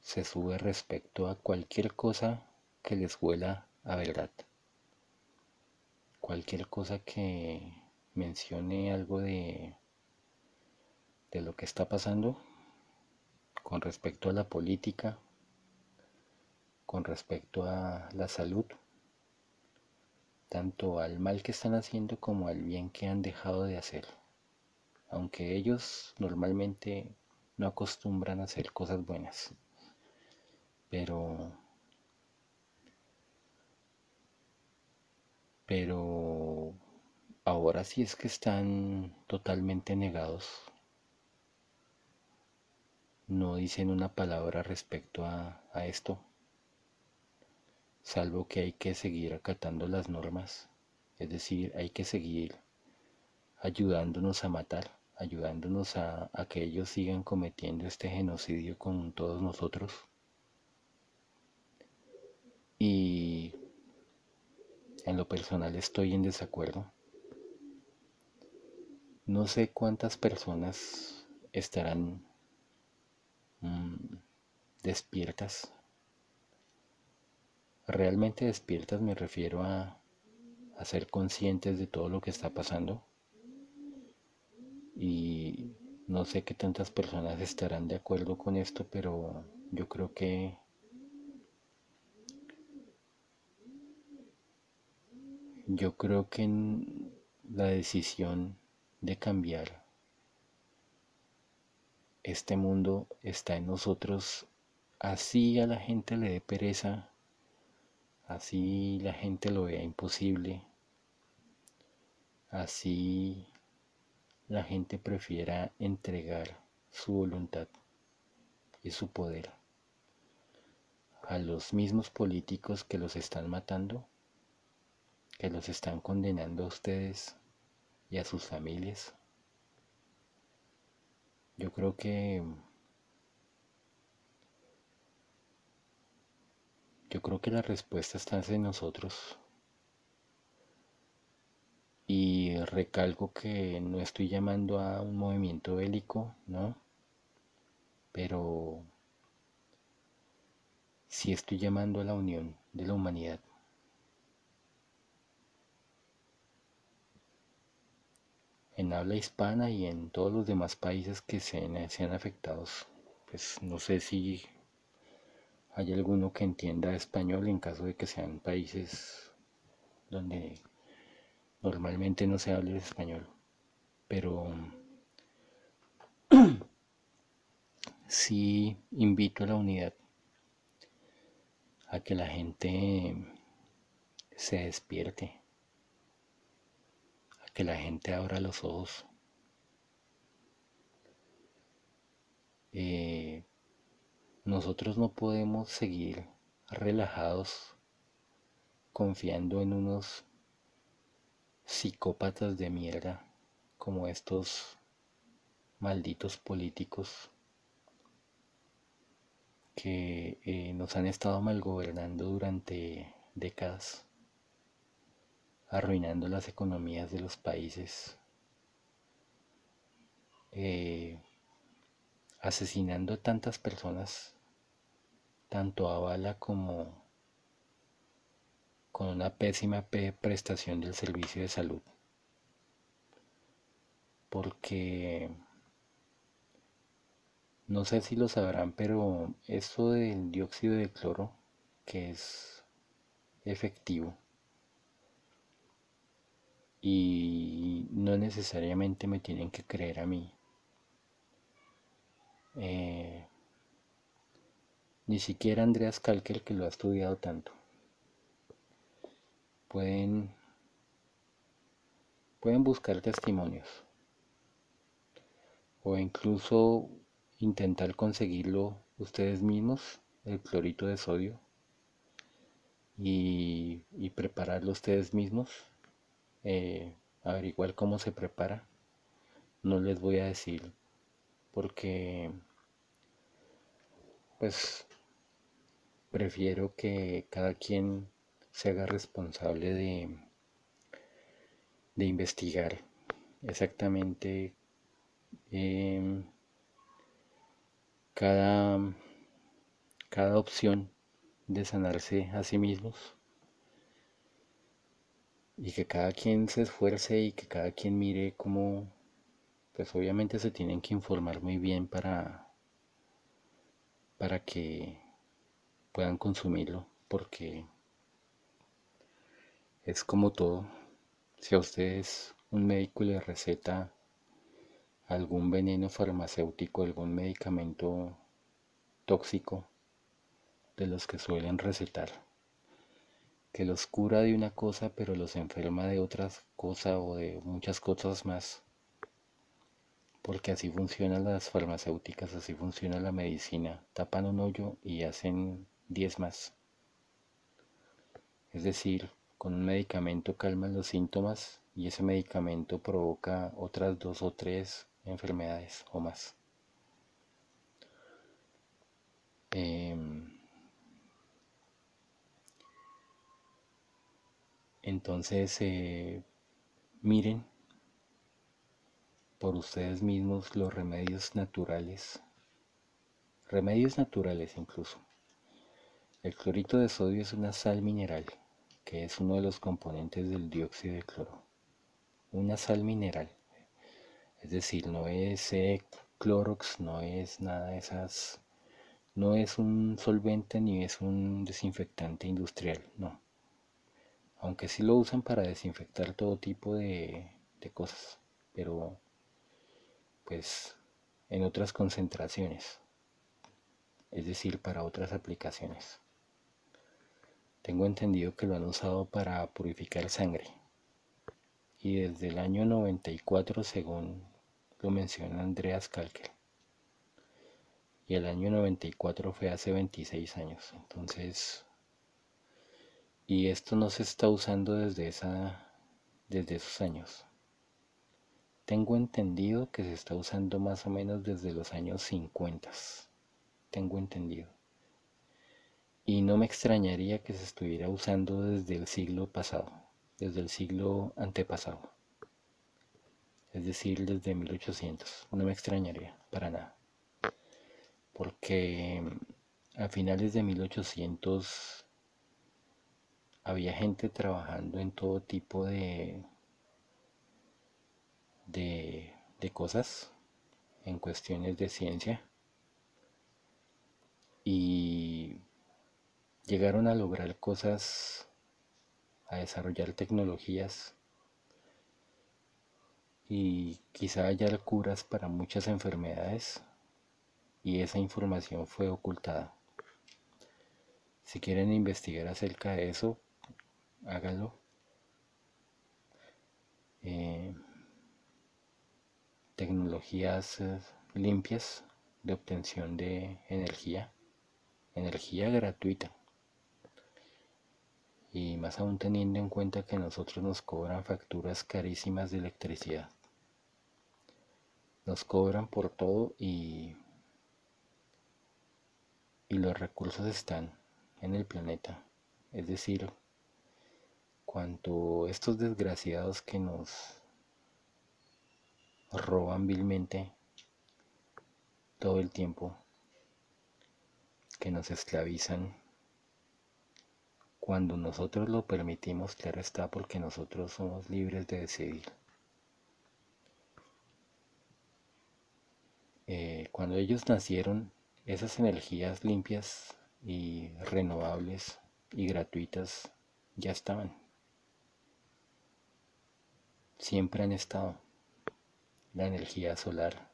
se sube respecto a cualquier cosa que les huela a verdad. Cualquier cosa que mencione algo de, de lo que está pasando con respecto a la política, con respecto a la salud, tanto al mal que están haciendo como al bien que han dejado de hacer. Aunque ellos normalmente no acostumbran a hacer cosas buenas. Pero pero ahora sí es que están totalmente negados no dicen una palabra respecto a, esto, salvo que hay que seguir acatando las normas, es decir, hay que seguir ayudándonos a matar, ayudándonos a, que ellos sigan cometiendo este genocidio con todos nosotros. Y en lo personal estoy en desacuerdo. No sé cuántas personas estarán Mm, despiertas. Realmente despiertas me refiero a, ser conscientes de todo lo que está pasando. Y no sé qué tantas personas estarán de acuerdo con esto, pero yo creo que yo creo que en la decisión de cambiar este mundo está en nosotros, así a la gente le dé pereza, así la gente lo vea imposible, así la gente prefiera entregar su voluntad y su poder a los mismos políticos que los están matando, que los están condenando a ustedes y a sus familias. Yo creo que yo creo que la respuesta está en nosotros. Y recalco que no estoy llamando a un movimiento bélico, ¿no? Pero sí estoy llamando a la unión de la humanidad. en habla hispana y en todos los demás países que sean, sean afectados. Pues no sé si hay alguno que entienda español en caso de que sean países donde normalmente no se hable español. Pero sí invito a la unidad, a que la gente se despierte que la gente abra los ojos. Eh, nosotros no podemos seguir relajados confiando en unos psicópatas de mierda como estos malditos políticos que eh, nos han estado malgobernando durante décadas arruinando las economías de los países, eh, asesinando a tantas personas, tanto a como con una pésima prestación del servicio de salud. Porque no sé si lo sabrán, pero eso del dióxido de cloro, que es efectivo, y no necesariamente me tienen que creer a mí. Eh, ni siquiera Andreas Kalker que lo ha estudiado tanto. Pueden, pueden buscar testimonios o incluso intentar conseguirlo ustedes mismos el clorito de sodio y, prepararlo ustedes mismos. Eh, averiguar cómo se prepara. No les voy a decir porque pues prefiero que cada quien se haga responsable de, de investigar exactamente em, cada, cada opción de sanarse a sí mismos y que cada quien se esfuerce y que cada quien mire cómo, pues obviamente se tienen que informar muy bien para, para que puedan consumirlo, porque es como todo. Si a ustedes un médico le receta algún veneno farmacéutico, algún medicamento tóxico de los que suelen recetar, que los cura de una cosa pero los enferma de otras cosas o de muchas cosas más, porque así funcionan las farmacéuticas, así funciona la medicina, tapan un hoyo y hacen 10 más. Es decir, con un medicamento calman los síntomas y ese medicamento provoca otras dos o tres enfermedades o más. Em, entonces, eh, miren por ustedes mismos los remedios naturales, remedios naturales incluso. El clorito de sodio es una sal mineral, que es uno de los componentes del dióxido de cloro. Una sal mineral. Es decir, no es eh, clorox, no es nada de esas, no es un solvente ni es un desinfectante industrial, no. Aunque sí lo usan para desinfectar todo tipo de, de cosas, pero pues en otras concentraciones, es decir, para otras aplicaciones. Tengo entendido que lo han usado para purificar sangre. Y desde el año 94, según lo menciona Andreas Kalker. Y el año 94 fue hace 26 años. Entonces, y esto no se está usando desde, esa, desde esos años. Tengo entendido que se está usando más o menos desde los años 50. Tengo entendido y no me extrañaría que se estuviera usando desde el siglo pasado, desde el siglo antepasado, es decir, desde 1800. No me extrañaría para nada, porque a finales de 1800 había gente trabajando en todo tipo de, de, cosas, en cuestiones de ciencia, y llegaron a lograr cosas, a desarrollar tecnologías y quizá hallar curas para muchas enfermedades y esa información fue ocultada. Si quieren investigar acerca de eso, háganlo. Eh, tecnologías eh, limpias de obtención de energía, energía gratuita y más aún teniendo en cuenta que nosotros nos cobran facturas carísimas de electricidad. Nos cobran por todo y, y los recursos están en el planeta. Es decir, cuanto estos desgraciados que nos roban vilmente todo el tiempo, que nos esclavizan cuando nosotros lo permitimos, claro está, porque nosotros somos libres de decidir. Eh, cuando ellos nacieron, esas energías limpias y renovables y gratuitas ya estaban. Siempre han estado. La energía solar,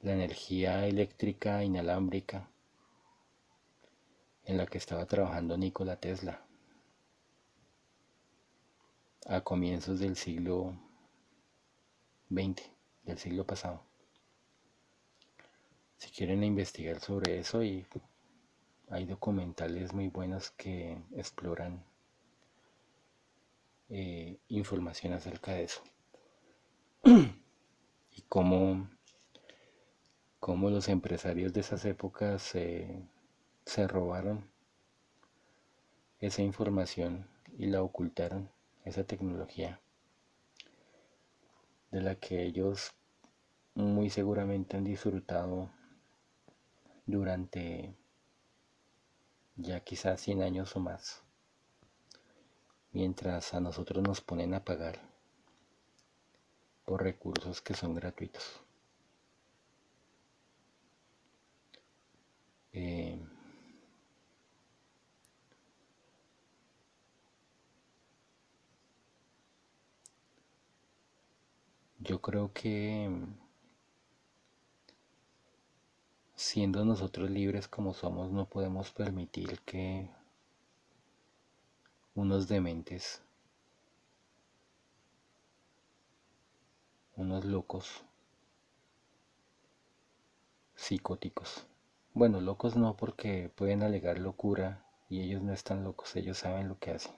la energía eléctrica inalámbrica, en la que estaba trabajando Nikola Tesla a comienzos del siglo XX, del siglo pasado. si quieren investigar sobre eso y hay documentales muy buenos que exploran eh, información acerca de eso y cómo, cómo, los empresarios de esas épocas se robaron esa información y la ocultaron, esa tecnología de la que ellos muy seguramente han disfrutado durante ya quizás 100 años o más, mientras a nosotros nos ponen a pagar por recursos que son gratuitos. Eh, yo creo que siendo nosotros libres como somos, no podemos permitir que unos dementes, unos locos, psicóticos. Bueno, locos no porque pueden alegar locura y ellos no están locos, ellos saben lo que hacen.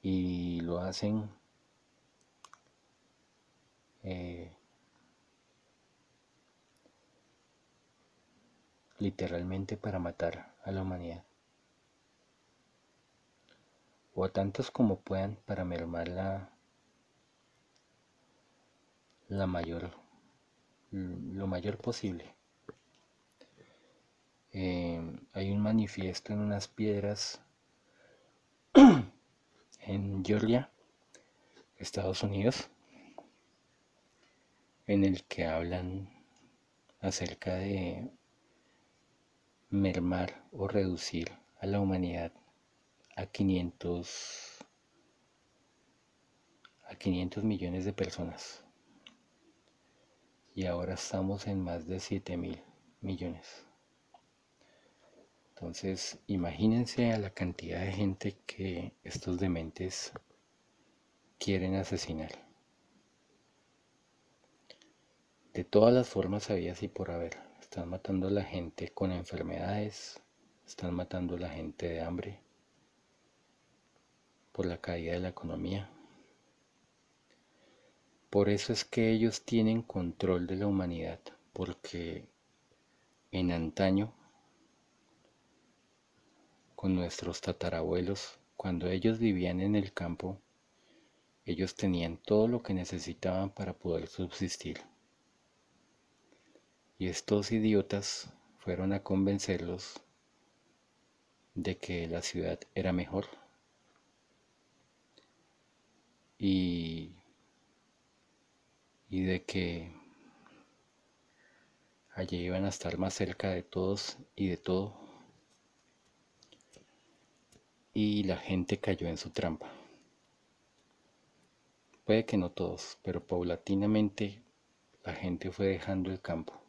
Y lo hacen eh, literalmente para matar a la humanidad. O a tantos como puedan para mermar la, la mayor, lo mayor posible. Eh, hay un manifiesto en unas piedras en Georgia, Estados Unidos, en el que hablan acerca de mermar o reducir a la humanidad a 500 a 500 millones de personas. Y ahora estamos en más de 7 mil millones. Entonces imagínense a la cantidad de gente que estos dementes quieren asesinar de todas las formas había así por haber están matando a la gente con enfermedades, están matando a la gente de hambre, por la caída de la economía. Por eso es que ellos tienen control de la humanidad, porque en antaño, con nuestros tatarabuelos, cuando ellos vivían en el campo, ellos tenían todo lo que necesitaban para poder subsistir. Y estos idiotas fueron a convencerlos de que la ciudad era mejor. Y, de que allí iban a estar más cerca de todos y de todo. Y la gente cayó en su trampa. Puede que no todos, pero paulatinamente la gente fue dejando el campo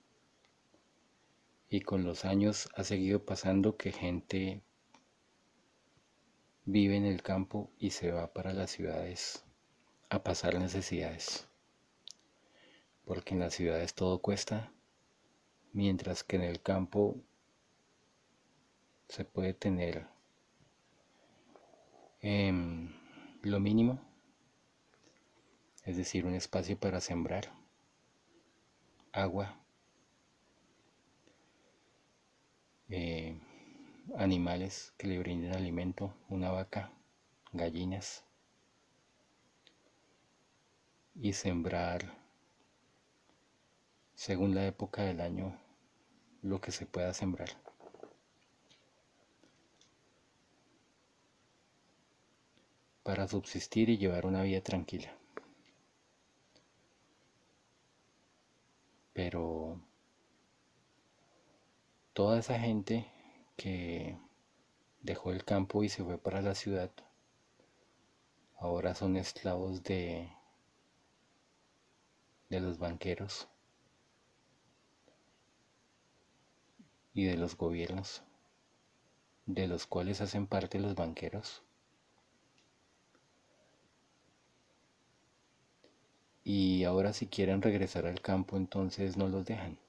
y con los años ha seguido pasando que gente vive en el campo y se va para las ciudades a pasar necesidades. Porque en las ciudades todo cuesta, mientras que en el campo se puede tener em, lo mínimo, es decir, un espacio para sembrar, agua, Eh, animales que le brinden alimento, una vaca, gallinas y sembrar según la época del año lo que se pueda sembrar. para subsistir y llevar una vida tranquila. Pero toda esa gente que dejó el campo y se fue para la ciudad, ahora son esclavos de, de los banqueros y de los gobiernos, de los cuales hacen parte los banqueros. Y ahora si quieren regresar al campo entonces no los dejan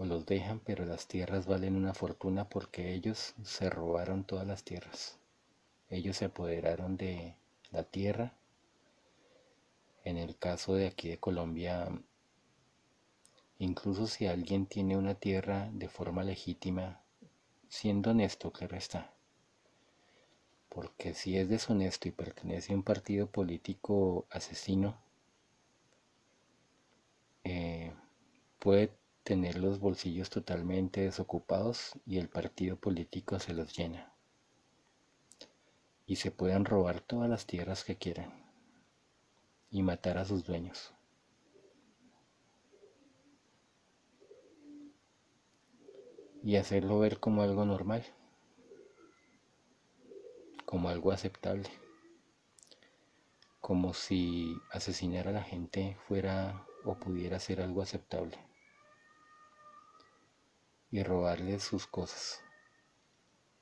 o los dejan, pero las tierras valen una fortuna porque ellos se robaron todas las tierras. Ellos se apoderaron de la tierra. En el caso de aquí de Colombia, incluso si alguien tiene una tierra de forma legítima, siendo honesto, claro está. Porque si es deshonesto y pertenece a un partido político asesino, eh, puede tener los bolsillos totalmente desocupados y el partido político se los llena. Y se pueden robar todas las tierras que quieran y matar a sus dueños. Y hacerlo ver como algo normal, como algo aceptable, como si asesinar a la gente fuera o pudiera ser algo aceptable y robarles sus cosas.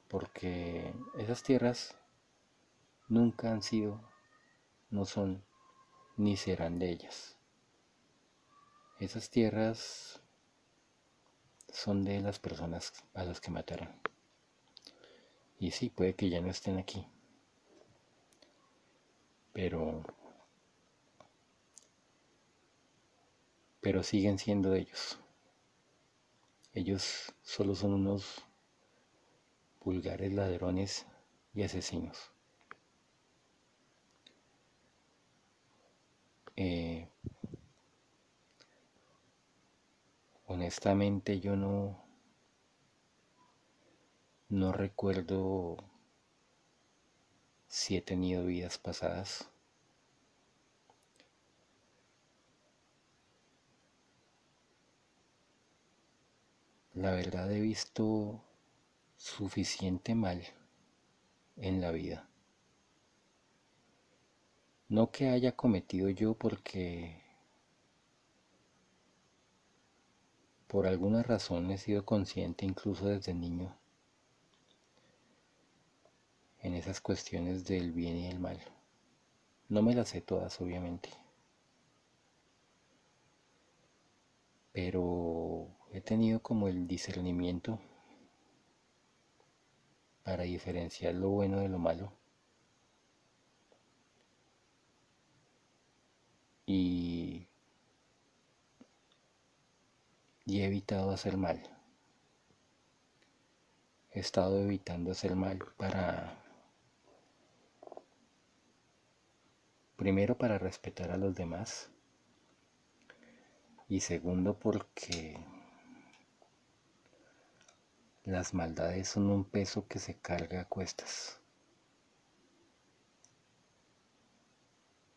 Porque esas tierras nunca han sido, no son, ni serán de ellas. Esas tierras son de las personas a las que mataron. Y sí, puede que ya no estén aquí. Pero pero siguen siendo ellos. Ellos solo son unos vulgares ladrones y asesinos. Eh, honestamente yo no no recuerdo si he tenido vidas pasadas La verdad he visto suficiente mal en la vida. No que haya cometido yo porque por alguna razón he sido consciente incluso desde niño en esas cuestiones del bien y el mal. No me las sé todas, obviamente. Pero he tenido como el discernimiento para diferenciar lo bueno de lo malo. Y, he evitado hacer mal. He estado evitando hacer mal para, primero para respetar a los demás y segundo porque las maldades son un peso que se carga a cuestas.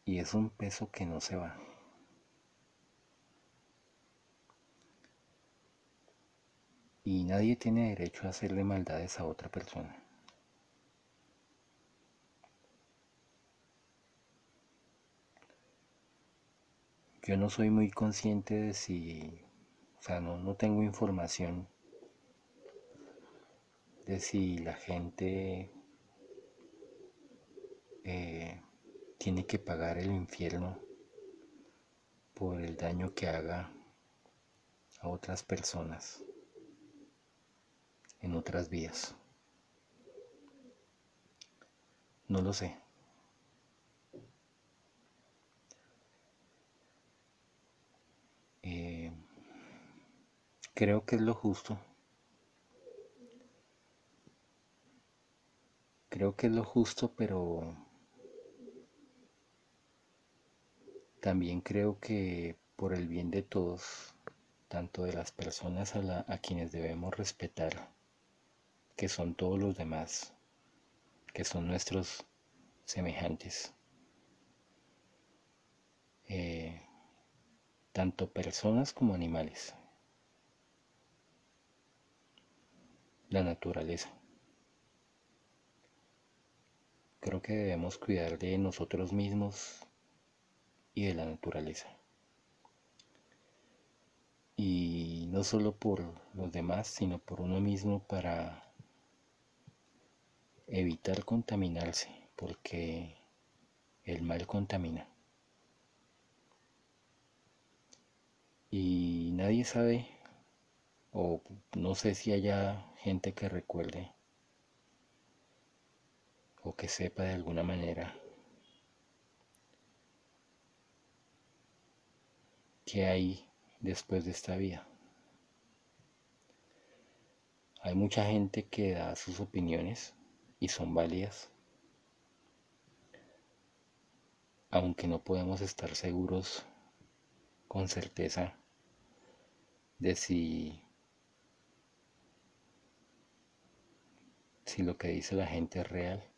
Y es un peso que no se va. Y nadie tiene derecho a hacerle maldades a otra persona. Yo no soy muy consciente de si, o sea, no, no tengo información si la gente eh, tiene que pagar el infierno por el daño que haga a otras personas en otras vías. No lo sé. Eh, creo que es lo justo. Creo que es lo justo, pero también creo que por el bien de todos, tanto de las personas a, quienes debemos respetar, que son todos los demás, que son nuestros semejantes, eh, tanto personas como animales, la naturaleza. Creo que debemos cuidar de nosotros mismos y de la naturaleza. Y no solo por los demás, sino por uno mismo para evitar contaminarse, porque el mal contamina. Y nadie sabe o no sé si haya gente que recuerde o que sepa de alguna manera qué hay después de esta vida. Hay mucha gente que da sus opiniones y son válidas, aunque no podemos estar seguros con certeza de si, si lo que dice la gente es real.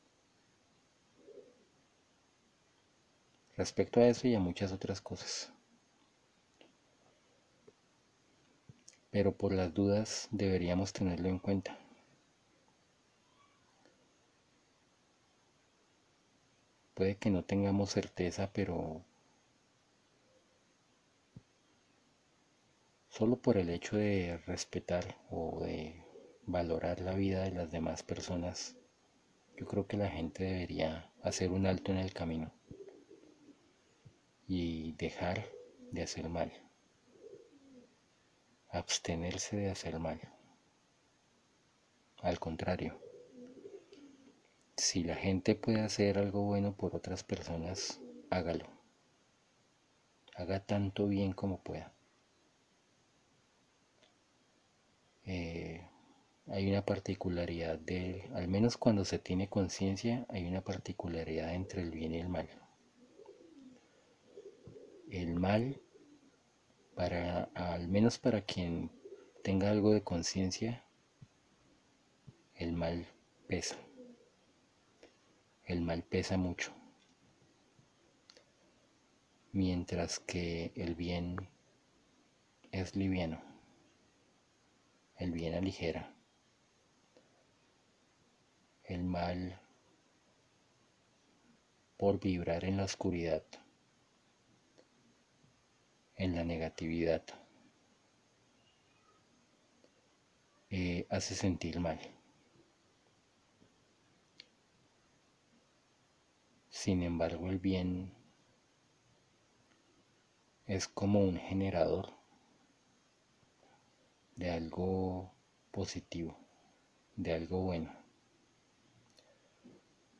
Respecto a eso y a muchas otras cosas. pero por las dudas deberíamos tenerlo en cuenta. Puede que no tengamos certeza, pero solo por el hecho de respetar o de valorar la vida de las demás personas, yo creo que la gente debería hacer un alto en el camino y dejar de hacer mal abstenerse de hacer mal. Al contrario, si la gente puede hacer algo bueno por otras personas, hágalo. Haga tanto bien como pueda. Eh, hay una particularidad de, al menos cuando se tiene conciencia, hay una particularidad entre el bien y el mal. El mal para al menos para quien tenga algo de conciencia, el mal pesa. El mal pesa mucho. Mientras que el bien es liviano. El bien aligera. El mal por vibrar en la oscuridad en la negatividad eh, hace sentir mal. Sin embargo, el bien es como un generador de algo positivo, de algo bueno,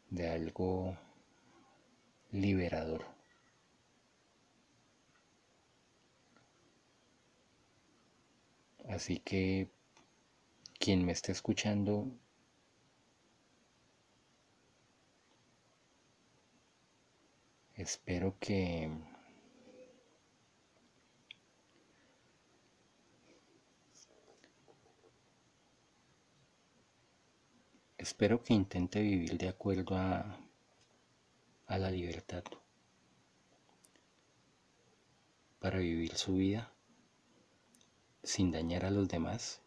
de algo liberador. Así que quien me esté escuchando, espero que espero que intente vivir de acuerdo a, a la libertad para vivir su vida sin dañar a los demás,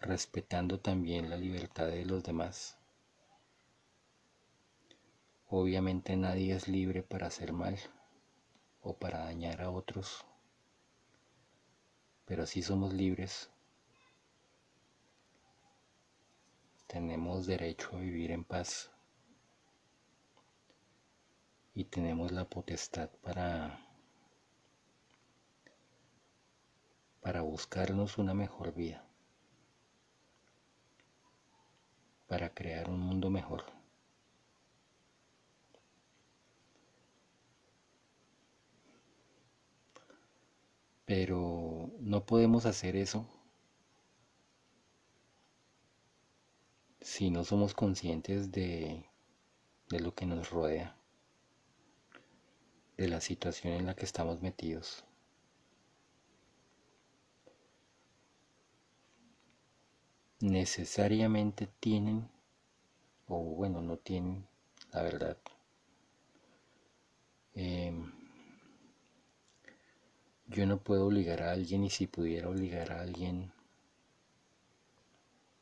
respetando también la libertad de los demás. Obviamente nadie es libre para hacer mal o para dañar a otros, pero sí somos libres. Tenemos derecho a vivir en paz y tenemos la potestad para para buscarnos una mejor vida, para crear un mundo mejor. Pero no podemos hacer eso si no somos conscientes de, de lo que nos rodea, de la situación en la que estamos metidos. Necesariamente tienen, o bueno, no tienen, la verdad. Em, yo no puedo obligar a alguien y si pudiera obligar a alguien,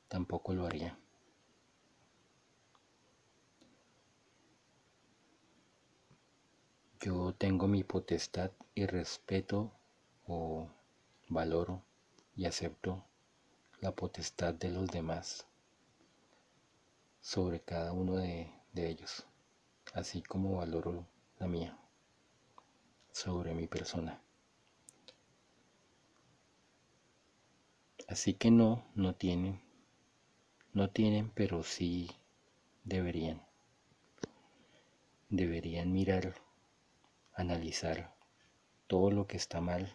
tampoco lo haría. Yo tengo mi potestad y respeto o valoro y acepto la potestad de los demás sobre cada uno de, ellos, así como valoro la mía sobre mi persona. Así que no, no tienen. No tienen, pero sí deberían. Deberían mirar, analizar todo lo que está mal.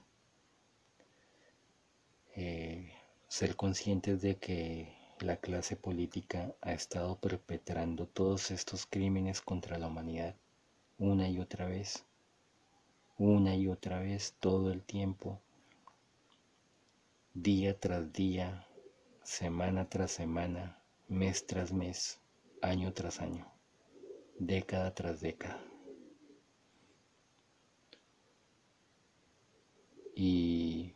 Eh, ser conscientes de que la clase política ha estado perpetrando todos estos crímenes contra la humanidad una y otra vez, una y otra vez, todo el tiempo, día tras día, semana tras semana, mes tras mes, año tras año, década tras década. Y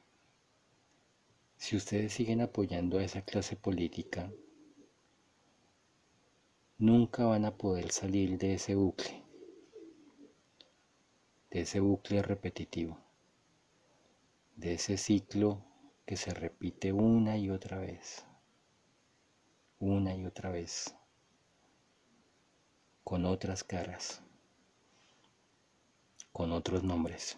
si ustedes siguen apoyando a esa clase política, nunca van a poder salir de ese bucle, de ese bucle repetitivo, de ese ciclo que se repite una y otra vez, una y otra vez, con otras caras, con otros nombres.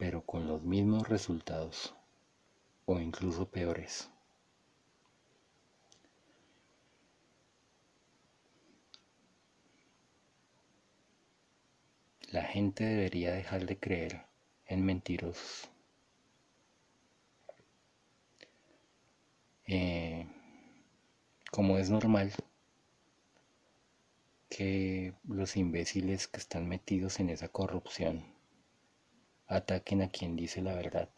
Pero con los mismos resultados o incluso peores. La gente debería dejar de creer en mentirosos. Eh, como es normal que los imbéciles que están metidos en esa corrupción ataquen a quien dice la verdad.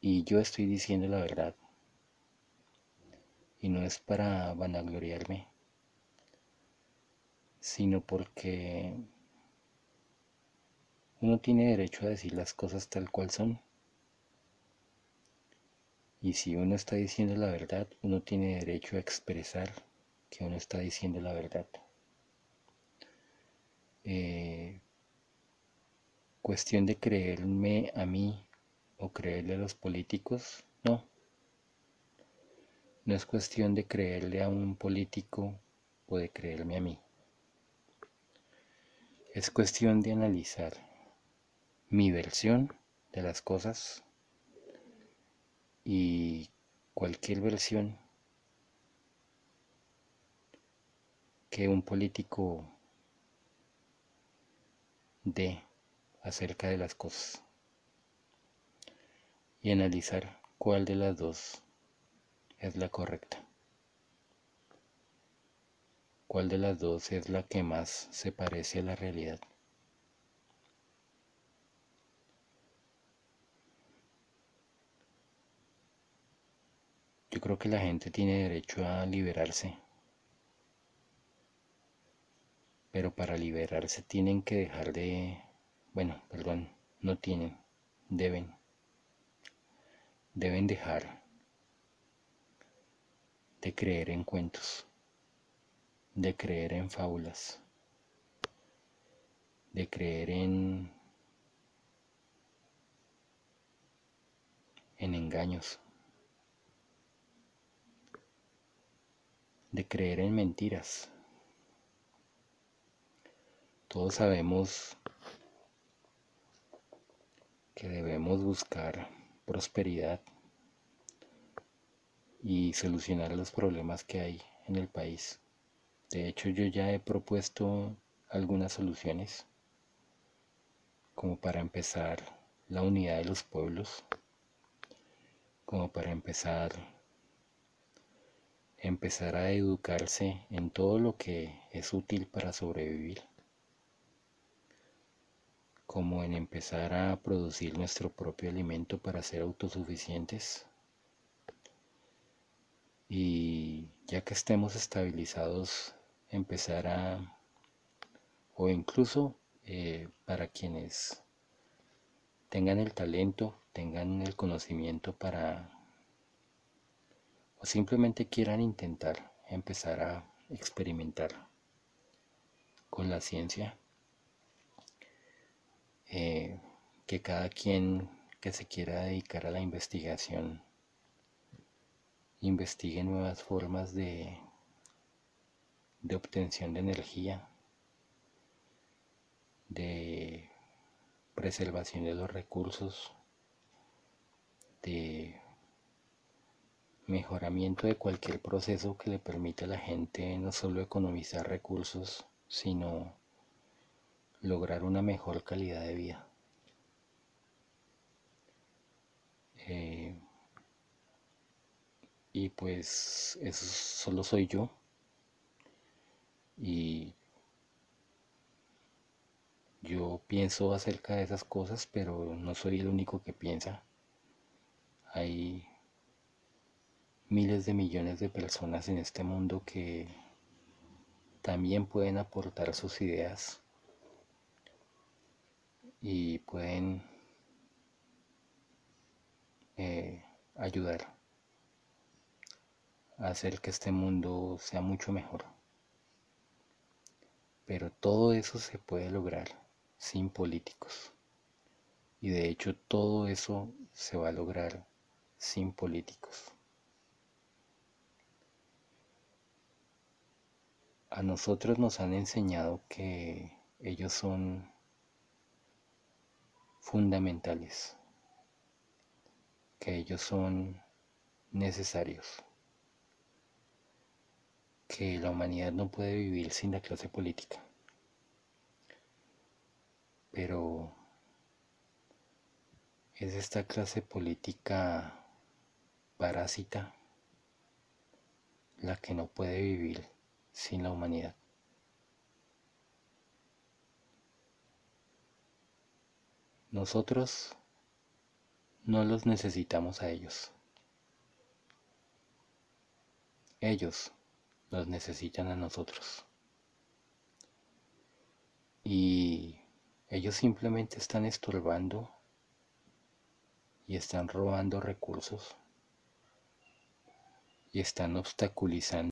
Y yo estoy diciendo la verdad. Y no es para vanagloriarme, sino porque uno tiene derecho a decir las cosas tal cual son. Y si uno está diciendo la verdad, uno tiene derecho a expresar que uno está diciendo la verdad. Eh, cuestión de creerme a mí o creerle a los políticos, no. No es cuestión de creerle a un político o de creerme a mí. Es cuestión de analizar mi versión de las cosas y cualquier versión que un político dé acerca de las cosas y analizar cuál de las dos es la correcta. ¿Cuál de las dos es la que más se parece a la realidad? Yo creo que la gente tiene derecho a liberarse, pero para liberarse tienen que dejar de bueno, perdón, no tienen, deben, deben dejar de creer en cuentos, de creer en fábulas, de creer en, en engaños, de creer en mentiras. Todos sabemos que debemos buscar prosperidad y solucionar los problemas que hay en el país. De hecho, yo ya he propuesto algunas soluciones, como para empezar la unidad de los pueblos, como para empezar empezar a educarse en todo lo que es útil para sobrevivir como en empezar a producir nuestro propio alimento para ser autosuficientes. Y ya que estemos estabilizados, empezar a, o incluso eh, para quienes tengan el talento, tengan el conocimiento para, o simplemente quieran intentar empezar a experimentar con la ciencia eh, que cada quien que se quiera dedicar a la investigación investigue nuevas formas de, de obtención de energía, de preservación de los recursos, de mejoramiento de cualquier proceso que le permita a la gente no solo economizar recursos, sino lograr una mejor calidad de vida. Eh, y pues eso solo soy yo. Y yo pienso acerca de esas cosas, pero no soy el único que piensa. Hay miles de millones de personas en este mundo que también pueden aportar sus ideas y pueden eh, ayudar a hacer que este mundo sea mucho mejor. Pero todo eso se puede lograr sin políticos. Y de hecho todo eso se va a lograr sin políticos. A nosotros nos han enseñado que ellos son fundamentales, que ellos son necesarios, que la humanidad no puede vivir sin la clase política pero es esta clase política parásita la que no puede vivir sin la humanidad. Nosotros no los necesitamos a ellos. Ellos los necesitan a nosotros. Y ellos simplemente están estorbando y están robando recursos y están obstaculizando